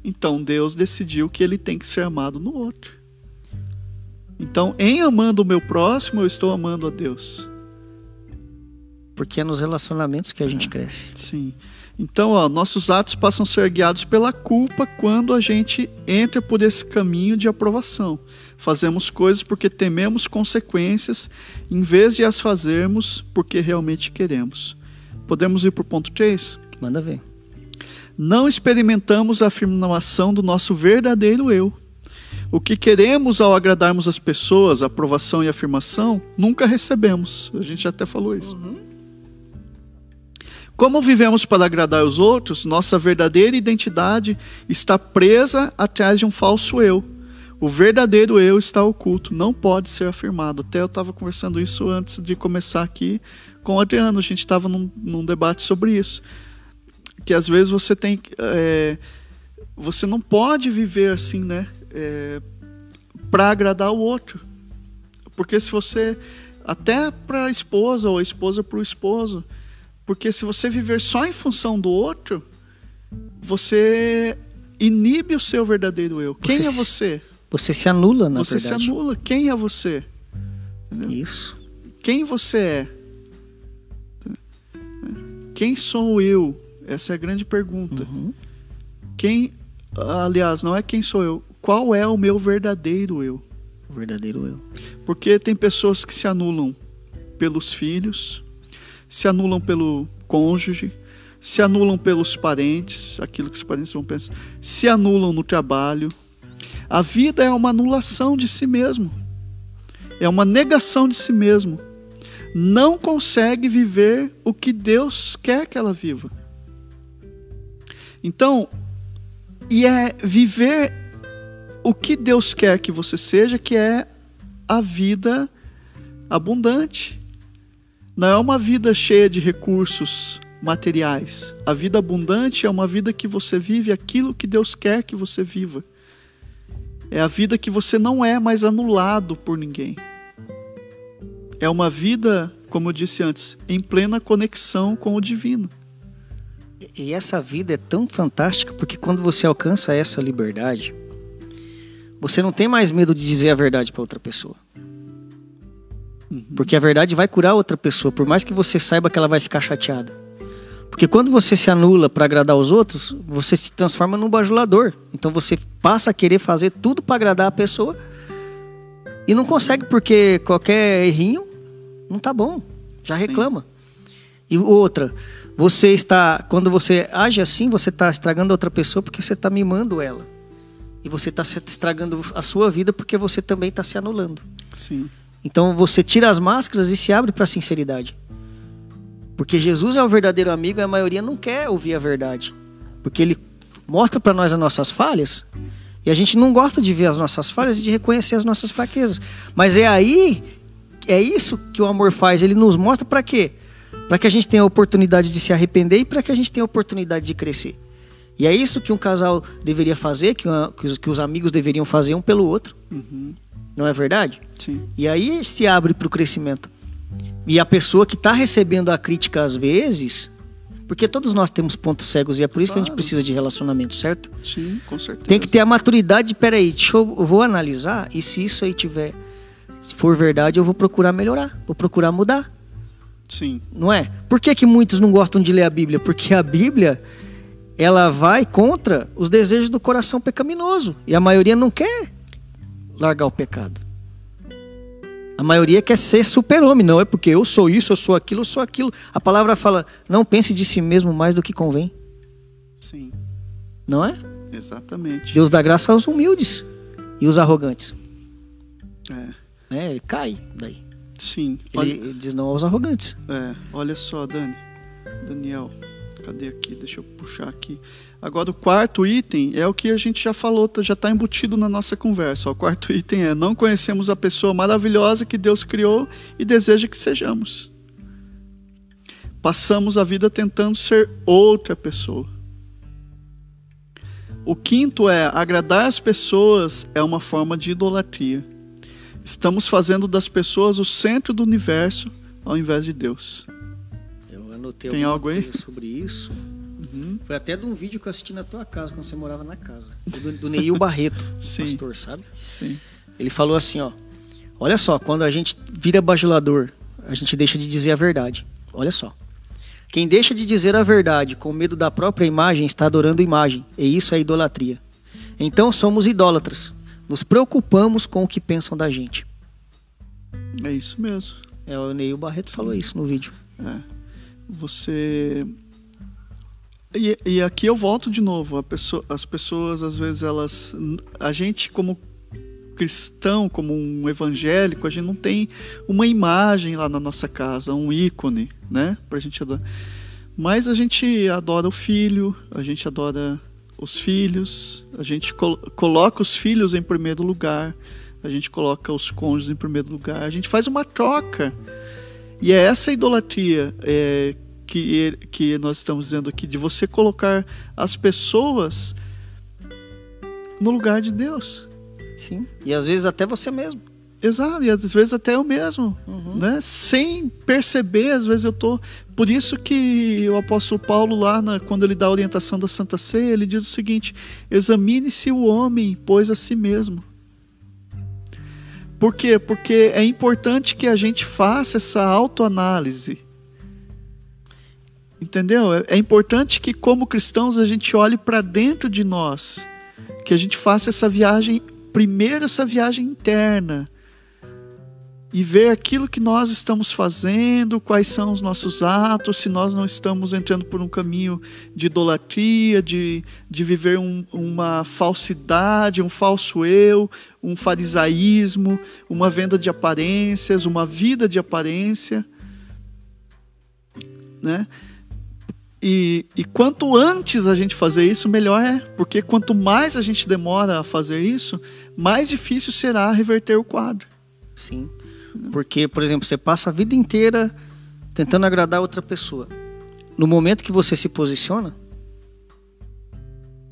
Então Deus decidiu que ele tem que ser amado no outro. Então, em amando o meu próximo, eu estou amando a Deus. Porque é nos relacionamentos que a gente cresce. Sim. Então, ó, nossos atos passam a ser guiados pela culpa quando a gente entra por esse caminho de aprovação. Fazemos coisas porque tememos consequências, em vez de as fazermos porque realmente queremos. Podemos ir para o ponto 3? Manda ver. Não experimentamos a afirmação do nosso verdadeiro eu. O que queremos ao agradarmos as pessoas, aprovação e afirmação, nunca recebemos. A gente até falou isso. Uhum. Como vivemos para agradar os outros, nossa verdadeira identidade está presa atrás de um falso eu. O verdadeiro eu está oculto, não pode ser afirmado. Até eu estava conversando isso antes de começar aqui com o Adriano. A gente estava num, num, debate sobre isso. Que às vezes você tem. É, você não pode viver assim, né? É, para agradar o outro. Porque se você. Até para a esposa ou a esposa para o esposo porque se você viver só em função do outro, você inibe o seu verdadeiro eu. Quem você é você? Você se anula, na você verdade. Você se anula. Quem é você? Entendeu? Isso. Quem você é? Quem sou eu? Essa é a grande pergunta. Uhum. Quem, aliás, não é quem sou eu. Qual é o meu verdadeiro eu? O verdadeiro eu. Porque tem pessoas que se anulam pelos filhos, se anulam pelo cônjuge, se anulam pelos parentes, aquilo que os parentes vão pensar, se anulam no trabalho. A vida é uma anulação de si mesmo, é uma negação de si mesmo. Não consegue viver o que Deus quer que ela viva. Então, e é viver o que Deus quer que você seja, que é a vida abundante. Não é uma vida cheia de recursos materiais. A vida abundante é uma vida que você vive aquilo que Deus quer que você viva. É a vida que você não é mais anulado por ninguém. É uma vida, como eu disse antes, em plena conexão com o divino. E essa vida é tão fantástica porque quando você alcança essa liberdade, você não tem mais medo de dizer a verdade para outra pessoa. Uhum. Porque a verdade vai curar outra pessoa, por mais que você saiba que ela vai ficar chateada. Porque quando você se anula para agradar os outros, você se transforma num bajulador. Então você passa a querer fazer tudo para agradar a pessoa e não consegue porque qualquer errinho não tá bom, já Sim. reclama. E outra, você está, quando você age assim, você está estragando a outra pessoa porque você está mimando ela. E você está estragando a sua vida porque você também está se anulando. Sim. Então você tira as máscaras e se abre para a sinceridade. Porque Jesus é o verdadeiro amigo e a maioria não quer ouvir a verdade. Porque ele mostra para nós as nossas falhas e a gente não gosta de ver as nossas falhas e de reconhecer as nossas fraquezas. Mas é aí, é isso que o amor faz. Ele nos mostra para quê? Para que a gente tenha a oportunidade de se arrepender e para que a gente tenha a oportunidade de crescer. E é isso que um casal deveria fazer, que, uma, que, os, que os, amigos deveriam fazer um pelo outro. Uhum. Não é verdade? Sim. E aí se abre para o crescimento. E a pessoa que está recebendo a crítica às vezes, porque todos nós temos pontos cegos e é por isso claro. que a gente precisa de relacionamento, certo? Sim, com certeza. Tem que ter a maturidade de, peraí, deixa eu, eu vou analisar e se isso aí tiver, se for verdade, eu vou procurar melhorar, vou procurar mudar. Sim. Não é? Por que, que muitos não gostam de ler a Bíblia? Porque a Bíblia, ela vai contra os desejos do coração pecaminoso. E a maioria não quer largar o pecado. A maioria quer ser super-homem, não é porque eu sou isso, eu sou aquilo, eu sou aquilo. A palavra fala: não pense de si mesmo mais do que convém. Sim. Não é? Exatamente. Deus dá graça aos humildes e os arrogantes. É. é ele cai daí. Sim. Ele, olha... ele diz não aos arrogantes. É, olha só, Dani. Daniel, cadê aqui? Deixa eu puxar aqui. Agora, o quarto item é o que a gente já falou, tá, já está embutido na nossa conversa. O quarto item é: não conhecemos a pessoa maravilhosa que Deus criou e deseja que sejamos. Passamos a vida tentando ser outra pessoa. O quinto é: agradar as pessoas é uma forma de idolatria. Estamos fazendo das pessoas o centro do universo ao invés de Deus. Anotei Tem algo aí? sobre isso. Uhum. Foi até de um vídeo que eu assisti na tua casa, quando você morava na casa. Do, do Neil Barreto, pastor, sabe? Sim. Ele falou assim, ó. Olha só, quando a gente vira bajulador, a gente deixa de dizer a verdade. Olha só. Quem deixa de dizer a verdade com medo da própria imagem está adorando imagem, e isso é idolatria. Então somos idólatras. Nos preocupamos com o que pensam da gente. É isso mesmo. É, o Neil Barreto falou isso no vídeo. É. Você. E, e aqui eu volto de novo. Pessoa- as pessoas, às vezes, elas. A gente, como cristão, como um evangélico, a gente não tem uma imagem lá na nossa casa, um ícone, né? Pra gente adorar. Mas a gente adora o filho, a gente adora os filhos, a gente col- coloca os filhos em primeiro lugar, a gente coloca os cônjuges em primeiro lugar, a gente faz uma troca. E é essa idolatria é, que, que nós estamos dizendo aqui, de você colocar as pessoas no lugar de Deus. Sim. E às vezes até você mesmo. Exato, e às vezes até eu mesmo, Uhum. né? Sem perceber, às vezes eu tô. Por isso que o apóstolo Paulo lá, na- quando ele dá a orientação da Santa Ceia, ele diz o seguinte: examine-se o homem, pois a si mesmo. Por quê? Porque é importante que a gente faça essa autoanálise. Entendeu? É- É importante que, como cristãos, a gente olhe para dentro de nós, que a gente faça essa viagem, primeiro essa viagem interna, e ver aquilo que nós estamos fazendo, quais são os nossos atos, se nós não estamos entrando por um caminho de idolatria, de, de viver um- uma falsidade, um falso eu, um farisaísmo, uma venda de aparências, uma vida de aparência. Né? E, e quanto antes a gente fazer isso, melhor é. Porque quanto mais a gente demora a fazer isso, mais difícil será reverter o quadro. Sim. Porque, por exemplo, você passa a vida inteira tentando agradar outra pessoa. No momento que você se posiciona,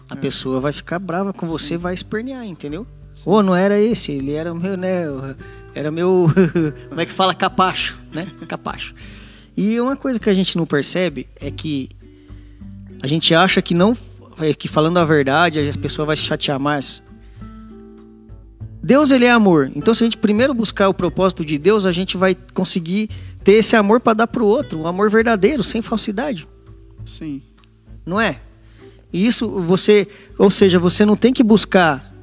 a pessoa vai ficar brava com você, vai espernear, entendeu? Ou não era esse, ele era meu, né? Era meu, como é que fala capacho, né? Capacho. E uma coisa que a gente não percebe é que a gente acha que não, é que falando a verdade a pessoa vai se chatear mais. Deus ele é amor. Então se a gente primeiro buscar o propósito de Deus, a gente vai conseguir ter esse amor para dar para o outro, um amor verdadeiro, sem falsidade, Sim. não é? E isso você, ou seja, você não tem que buscar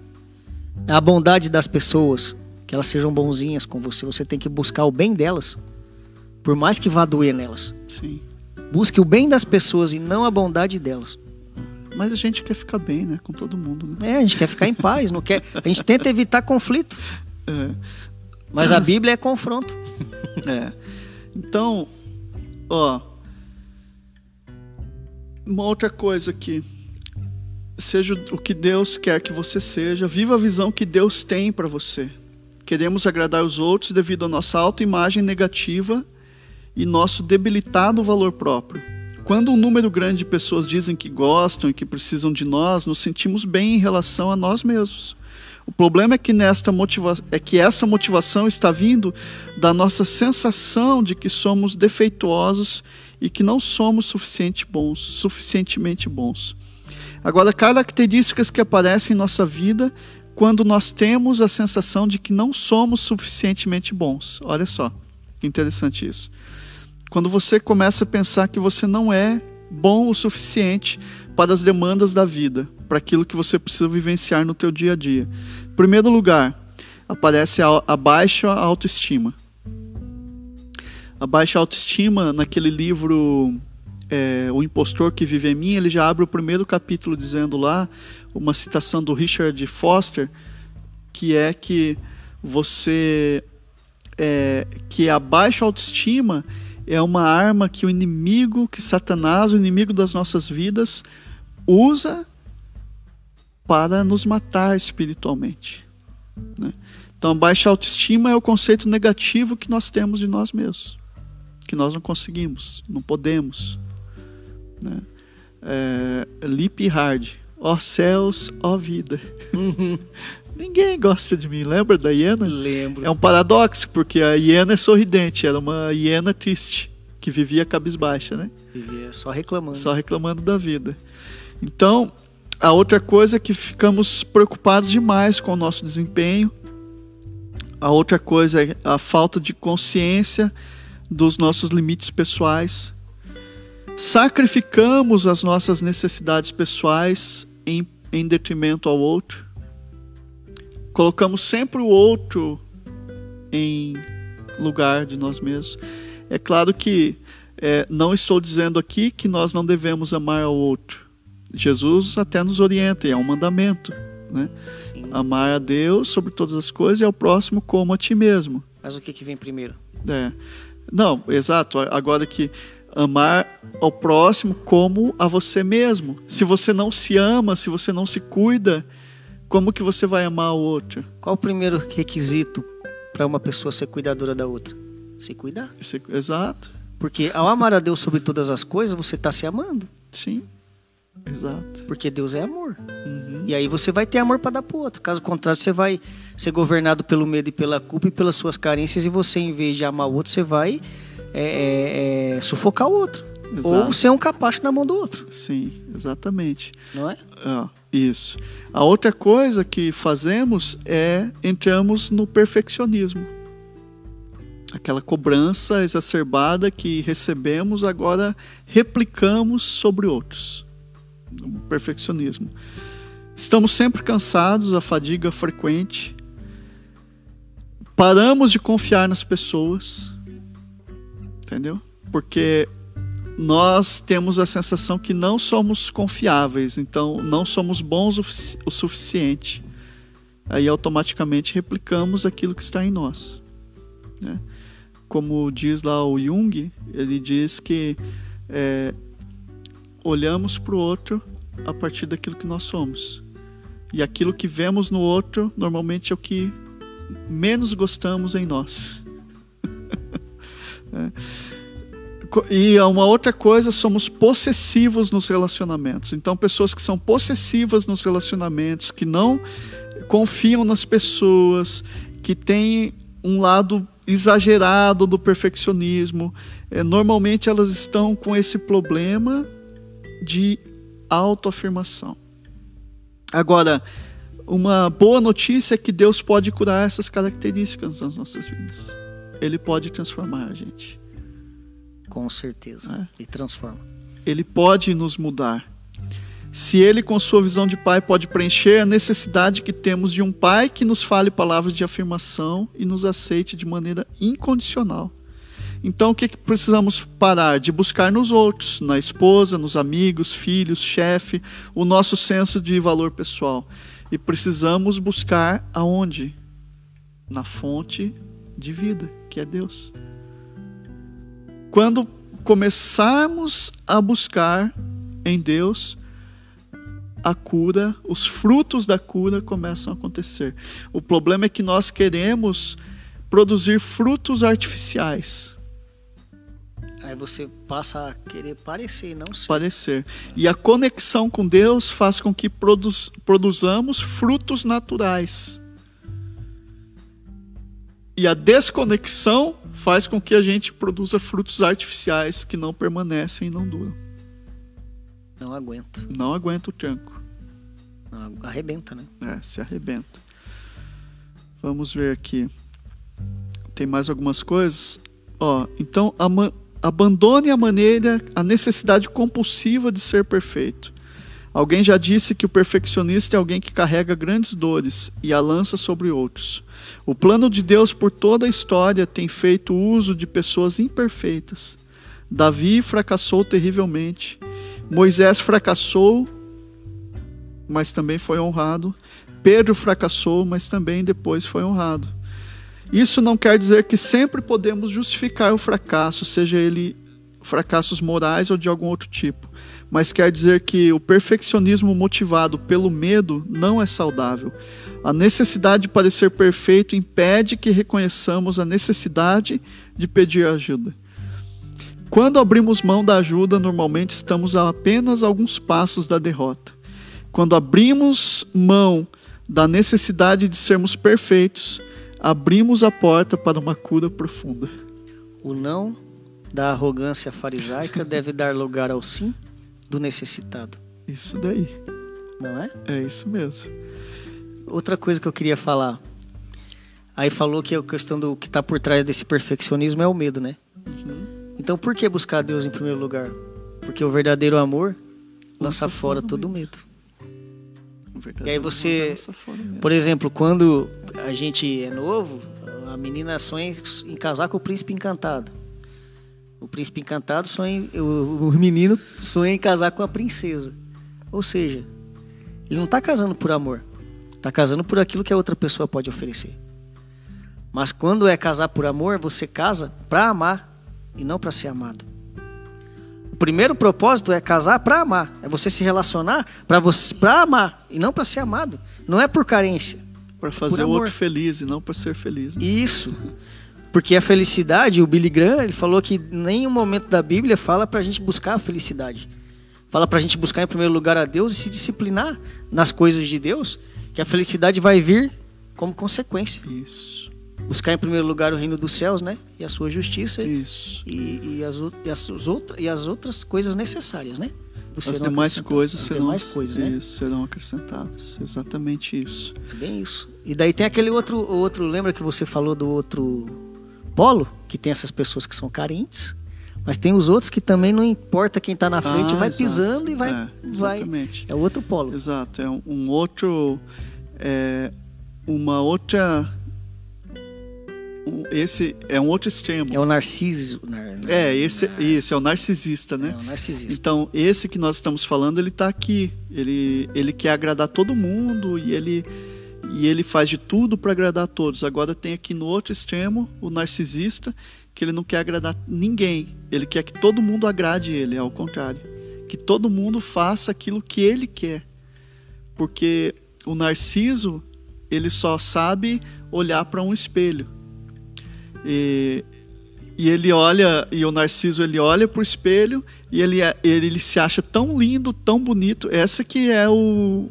a bondade das pessoas, que elas sejam bonzinhas com você, você tem que buscar o bem delas. Por mais que vá doer nelas. Sim. Busque o bem das pessoas e não a bondade delas. Mas a gente quer ficar bem, né? Com todo mundo, né? É, a gente quer ficar em paz, não quer. A gente tenta evitar conflito, É. mas a Bíblia é confronto. É. Então, ó. Uma outra coisa aqui. Seja o que Deus quer que você seja, viva a visão que Deus tem para você. Queremos agradar os outros devido à nossa autoimagem negativa e nosso debilitado valor próprio. Quando um número grande de pessoas dizem que gostam e que precisam de nós, nos sentimos bem em relação a nós mesmos. O problema é que, nesta motiva é que esta motivação está vindo da nossa sensação de que somos defeituosos e que não somos suficiente bons, suficientemente bons. Agora, características que aparecem em nossa vida quando nós temos a sensação de que não somos suficientemente bons. Olha só, interessante isso. Quando você começa a pensar que você não é bom o suficiente para as demandas da vida, para aquilo que você precisa vivenciar no teu dia a dia. Em primeiro lugar, aparece a, a baixa autoestima. A baixa autoestima, naquele livro é, O Impostor que Vive em Mim, ele já abre o primeiro capítulo dizendo lá, uma citação do Richard Foster, que é que você. É, que a baixa autoestima é uma arma que o inimigo, que Satanás, o inimigo das nossas vidas, usa para nos matar espiritualmente. Né? Então, a baixa autoestima é o conceito negativo que nós temos de nós mesmos, que nós não conseguimos, não podemos. Né? É, Lip Hard, ó céus, ó vida. Ninguém gosta de mim, lembra da hiena? Lembro. É um paradoxo, porque a hiena é sorridente, era uma hiena triste, que vivia cabisbaixa, né? Vivia só reclamando. Só reclamando da vida. Então, a outra coisa é que ficamos preocupados demais com o nosso desempenho. A outra coisa é a falta de consciência dos nossos limites pessoais. Sacrificamos as nossas necessidades pessoais em, em detrimento ao outro. Colocamos sempre o outro em lugar de nós mesmos. É claro que é, não estou dizendo aqui que nós não devemos amar ao outro. Jesus até nos orienta, é um mandamento. Né? Amar a Deus sobre todas as coisas e ao próximo como a ti mesmo. Mas o que, que vem primeiro? É. Não, exato. Agora que amar ao próximo como a você mesmo. Se você não se ama, se você não se cuida, como que você vai amar o outro? Qual o primeiro requisito para uma pessoa ser cuidadora da outra? Se cuidar. Se, exato. Porque ao amar a Deus sobre todas as coisas, você está se amando. Sim. Exato. Porque Deus é amor. Uhum. E aí você vai ter amor para dar para outro. Caso contrário, você vai ser governado pelo medo e pela culpa e pelas suas carências. E você, em vez de amar o outro, você vai é, é, é, sufocar o outro. Exato. Ou ser um capacho na mão do outro. Sim, exatamente. Não é? Ah, isso. A outra coisa que fazemos é entramos no perfeccionismo. Aquela cobrança exacerbada que recebemos, agora replicamos sobre outros. O perfeccionismo. Estamos sempre cansados, a fadiga frequente. Paramos de confiar nas pessoas. Entendeu? Porque nós temos a sensação que não somos confiáveis, então não somos bons o suficiente. Aí automaticamente replicamos aquilo que está em nós. Né? Como diz lá o Jung, ele diz que é, olhamos para o outro a partir daquilo que nós somos. E aquilo que vemos no outro normalmente é o que menos gostamos em nós. é. E uma outra coisa, somos possessivos nos relacionamentos. Então, pessoas que são possessivas nos relacionamentos, que não confiam nas pessoas, que têm um lado exagerado do perfeccionismo, é, normalmente elas estão com esse problema de autoafirmação. Agora, uma boa notícia é que Deus pode curar essas características nas nossas vidas. Ele pode transformar a gente. Com certeza. É. E transforma. Ele pode nos mudar. Se ele, com sua visão de pai, pode preencher a necessidade que temos de um pai que nos fale palavras de afirmação e nos aceite de maneira incondicional. Então, o que, que precisamos parar? De buscar nos outros, na esposa, nos amigos, filhos, chefe, o nosso senso de valor pessoal. E precisamos buscar aonde? Na fonte de vida, que é Deus. Quando começarmos a buscar em Deus, a cura, os frutos da cura começam a acontecer. O problema é que nós queremos produzir frutos artificiais. Aí você passa a querer parecer, não ser. Parecer. E a conexão com Deus faz com que produz, produzamos frutos naturais. E a desconexão faz com que a gente produza frutos artificiais que não permanecem e não duram. Não aguenta. Não aguenta o tranco. Não, arrebenta, né? É, se arrebenta. Vamos ver aqui. Tem mais algumas coisas? Ó, então abandone a maneira, a necessidade compulsiva de ser perfeito. Alguém já disse que o perfeccionista é alguém que carrega grandes dores e a lança sobre outros. O plano de Deus por toda a história tem feito uso de pessoas imperfeitas. Davi fracassou terrivelmente. Moisés fracassou, mas também foi honrado. Pedro fracassou, mas também depois foi honrado. Isso não quer dizer que sempre podemos justificar o fracasso, seja ele fracassos morais ou de algum outro tipo, mas quer dizer que o perfeccionismo motivado pelo medo não é saudável. A necessidade de parecer perfeito impede que reconheçamos a necessidade de pedir ajuda. Quando abrimos mão da ajuda, normalmente estamos a apenas alguns passos da derrota. Quando abrimos mão da necessidade de sermos perfeitos, abrimos a porta para uma cura profunda. O não da arrogância farisaica deve dar lugar ao sim do necessitado. Isso daí. Não é? É isso mesmo. Outra coisa que eu queria falar. Aí falou que a questão do que está por trás desse perfeccionismo é o medo, né? Uhum. Então por que buscar Deus em primeiro lugar? Porque o verdadeiro amor lança Lança fora fora todo medo. Verdade, E aí você-. Por exemplo, quando a gente é novo, a menina sonha em casar com o príncipe encantado. O príncipe encantado sonha, em- o, o menino sonha em casar com a princesa. Ou seja, ele não está casando por amor, está casando por aquilo que a outra pessoa pode oferecer. Mas quando é casar por amor, você casa para amar e não para ser amado. O primeiro propósito é casar para amar, é você se relacionar para você para amar e não para ser amado. Não é por carência. Para fazer o outro feliz e não para ser feliz. Isso. Porque a felicidade, o Billy Graham, ele falou que nenhum momento da Bíblia fala para a gente buscar a felicidade. Fala para a gente buscar em primeiro lugar a Deus e se disciplinar nas coisas de Deus, que a felicidade vai vir como consequência. Isso. Buscar em primeiro lugar o reino dos céus, né? E a sua justiça Isso. e, e as, e as outra- e as outras coisas necessárias, né? As demais coisas As serão, demais coisas, né? isso, serão acrescentadas. Exatamente isso. É Bem isso. E daí tem aquele outro, outro, lembra que você falou do outro polo, que tem essas pessoas que são carentes, mas tem os outros que também não importa quem está na frente, Ah, vai exato. pisando e vai, É, vai. exatamente. É o outro polo. Exato, é um, um outro, é, uma outra, um- esse é um outro extremo. É o narciso. nar- nar- É, esse, isso, é o narcisista, É né? o narcisista. Então, esse que nós estamos falando, ele está aqui. Ele, ele quer agradar todo mundo e ele, e ele faz de tudo para agradar a todos. Agora tem aqui no outro extremo o narcisista, que ele não quer agradar ninguém. Ele quer que todo mundo agrade ele, ao contrário. Que todo mundo faça aquilo que ele quer. Porque o narciso, ele só sabe olhar para um espelho. E, e ele olha, e o Narciso ele olha pro espelho e ele, é- ele, ele se acha tão lindo, tão bonito. Essa que é o,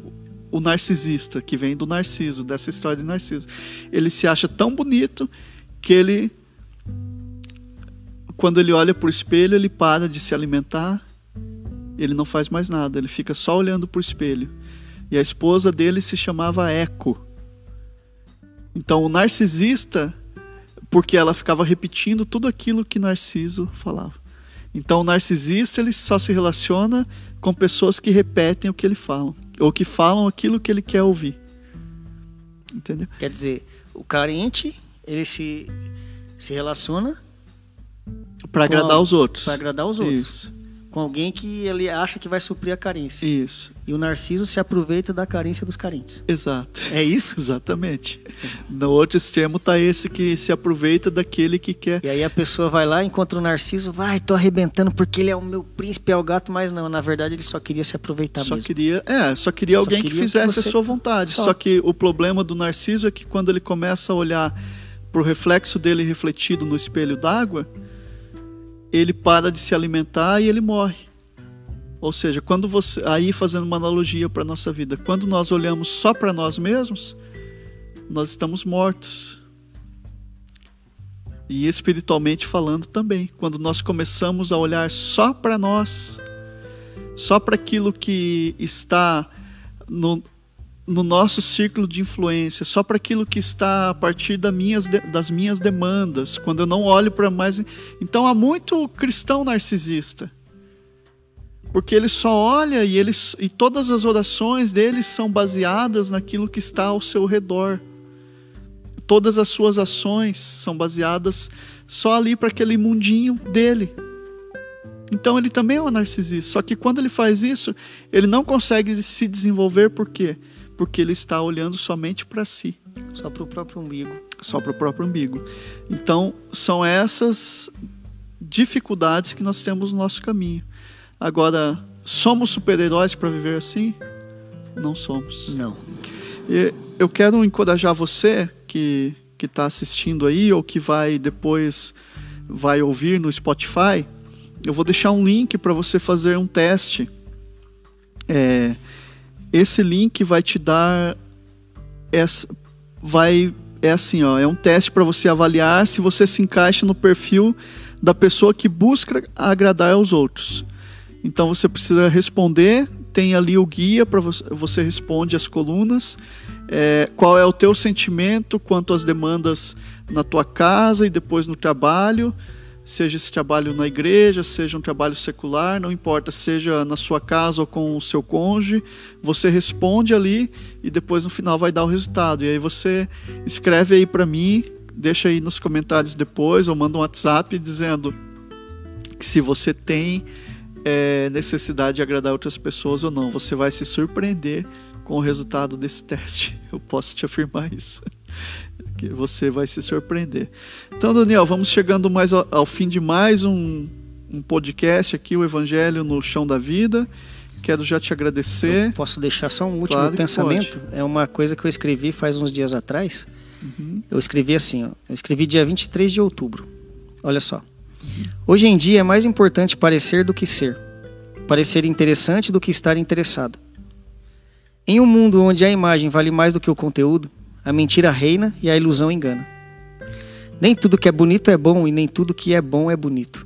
o narcisista, que vem do Narciso, dessa história de Narciso. Ele se acha tão bonito que ele, quando ele olha pro espelho, ele para de se alimentar, ele não faz mais nada, ele fica só olhando pro espelho. E a esposa dele se chamava Eco. Então o narcisista porque ela ficava repetindo tudo aquilo que Narciso falava. Então o narcisista ele só se relaciona com pessoas que repetem o que ele fala, ou que falam aquilo que ele quer ouvir. Entendeu? Quer dizer, o carente, ele se, se relaciona Para agradar os outros. para agradar os outros. Isso. Com alguém que ele acha que vai suprir a carência. Isso. E o narciso se aproveita da carência dos carentes. Exato. É isso? Exatamente. No outro extremo tá esse que se aproveita daquele que quer. E aí a pessoa vai lá, encontra o Narciso, vai, tô arrebentando porque ele é o meu príncipe, é o gato, mas não, na verdade ele só queria se aproveitar Só mesmo. queria, é, só queria Só alguém queria que que fizesse você- a sua vontade. Só. Só. que o problema do Narciso é que quando ele começa a olhar pro reflexo dele refletido no espelho d'água, ele para de se alimentar e ele morre. Ou seja, quando você, aí fazendo uma analogia para nossa vida, quando nós olhamos só para nós mesmos, nós estamos mortos. E espiritualmente falando também, quando nós começamos a olhar só para nós, só para aquilo que está no, no nosso círculo de influência, só para aquilo que está a partir das minhas, das minhas demandas, quando eu não olho para mais. Então há muito cristão narcisista. Porque ele só olha e, ele, e todas as orações dele são baseadas naquilo que está ao seu redor. Todas as suas ações são baseadas só ali para aquele mundinho dele. Então ele também é um narcisista. Só que quando ele faz isso, ele não consegue se desenvolver por quê? Porque ele está olhando somente para si, Só pro próprio umbigo. só para o próprio umbigo. Então são essas dificuldades que nós temos no nosso caminho. Agora, somos super-heróis para viver assim? Não somos. Não. E eu quero encorajar você que que está assistindo aí ou que vai depois vai ouvir no Spotify. Eu vou deixar um link para você fazer um teste. É, esse link vai te dar essa, vai é assim, ó, é um teste para você avaliar se você se encaixa no perfil da pessoa que busca agradar aos outros. Então você precisa responder, tem ali o guia para você, você responde as colunas. É, qual é o teu sentimento quanto às demandas na tua casa e depois no trabalho? Seja esse trabalho na igreja, seja um trabalho secular, não importa, seja na sua casa ou com o seu cônjuge, você responde ali e depois no final vai dar o resultado. E aí você escreve aí para mim, deixa aí nos comentários depois ou manda um WhatsApp dizendo que se você tem é, necessidade de agradar outras pessoas ou não, você vai se surpreender com o resultado desse teste. Eu posso te afirmar isso que você vai se surpreender. Então, Daniel, vamos chegando mais ao, ao fim de mais um, um, podcast aqui, o Evangelho no Chão da Vida. Quero já te agradecer. Eu posso deixar só um último claro pensamento? É uma coisa que eu escrevi faz uns dias atrás. Uhum. Eu escrevi assim, ó, eu escrevi dia 23 de outubro. Olha só. Uhum. Hoje em dia é mais importante parecer do que ser. Parecer interessante do que estar interessado. Em um mundo onde a imagem vale mais do que o conteúdo, a mentira reina e a ilusão engana. Nem tudo que é bonito é bom e nem tudo que é bom é bonito.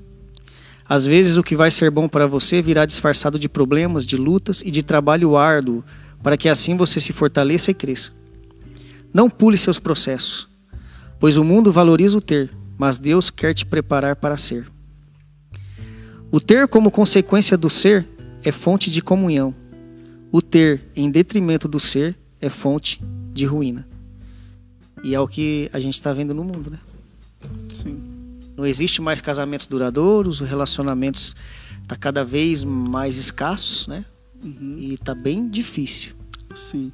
Às vezes o que vai ser bom para você virá disfarçado de problemas, de lutas e de trabalho árduo, para que assim você se fortaleça e cresça. Não pule seus processos, pois o mundo valoriza o ter, mas Deus quer te preparar para ser. O ter como consequência do ser é fonte de comunhão. O ter em detrimento do ser é fonte de ruína. E é o que a gente está vendo no mundo, né? Sim. Não existe mais casamentos duradouros, os relacionamentos tá cada vez mais escassos, né? Uhum. E tá bem difícil. Sim,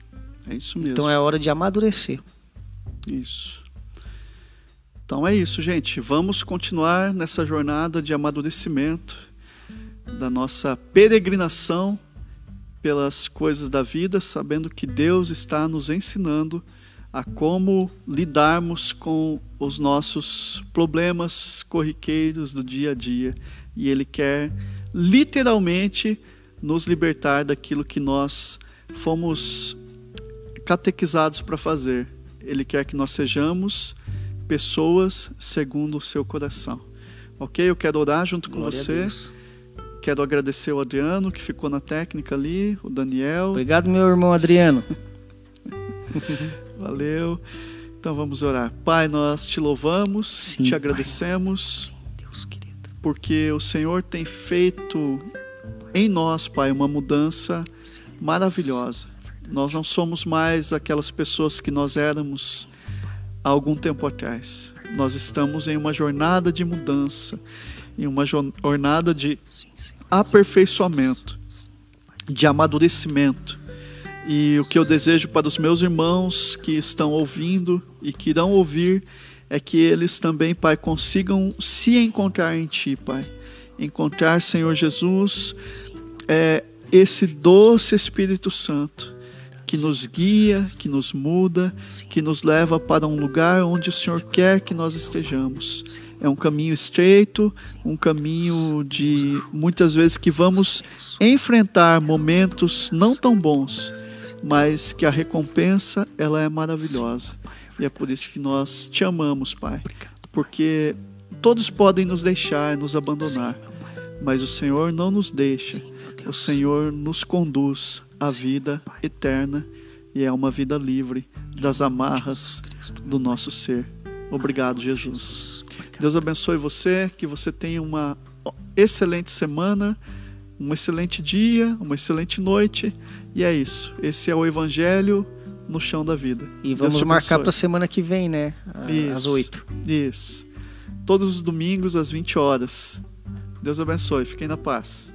é isso mesmo. Então é hora de amadurecer. Isso. Então é isso, gente. Vamos continuar nessa jornada de amadurecimento da nossa peregrinação pelas coisas da vida, sabendo que Deus está nos ensinando a como lidarmos com os nossos problemas corriqueiros do dia a dia. E Ele quer literalmente nos libertar daquilo que nós fomos catequizados para fazer. Ele quer que nós sejamos pessoas segundo o seu coração. Ok? Eu quero orar junto com Glória você. Quero agradecer o Adriano que ficou na técnica ali, o Daniel. Obrigado, meu irmão Adriano. Valeu. Então vamos orar. Pai, nós te louvamos, Sim, te agradecemos. Pai. Deus querido. Porque o Senhor tem feito em nós, Pai, uma mudança Sim, maravilhosa. Nós não somos mais aquelas pessoas que nós éramos há algum tempo atrás. Nós estamos em uma jornada de mudança, em uma jornada de aperfeiçoamento, de amadurecimento e o que eu desejo para os meus irmãos que estão ouvindo e que irão ouvir é que eles também, Pai, consigam se encontrar em Ti, Pai. Encontrar, Senhor Jesus, é, esse doce Espírito Santo que nos guia, que nos muda, que nos leva para um lugar onde o Senhor quer que nós estejamos. É um caminho estreito, um caminho de muitas vezes que vamos enfrentar momentos não tão bons, mas que a recompensa ela é maravilhosa. E é por isso que nós te amamos, Pai. Porque todos podem nos deixar, nos abandonar, mas o Senhor não nos deixa. O Senhor nos conduz à vida eterna e é uma vida livre das amarras do nosso ser. Obrigado, Jesus. Deus abençoe você, que você tenha uma excelente semana, um excelente dia, uma excelente noite e é isso. Esse é o Evangelho no chão da vida. E vamos marcar para a semana que vem, né? Isso, às 8. Isso. Todos os domingos às 20 horas. Deus abençoe. Fiquem na paz.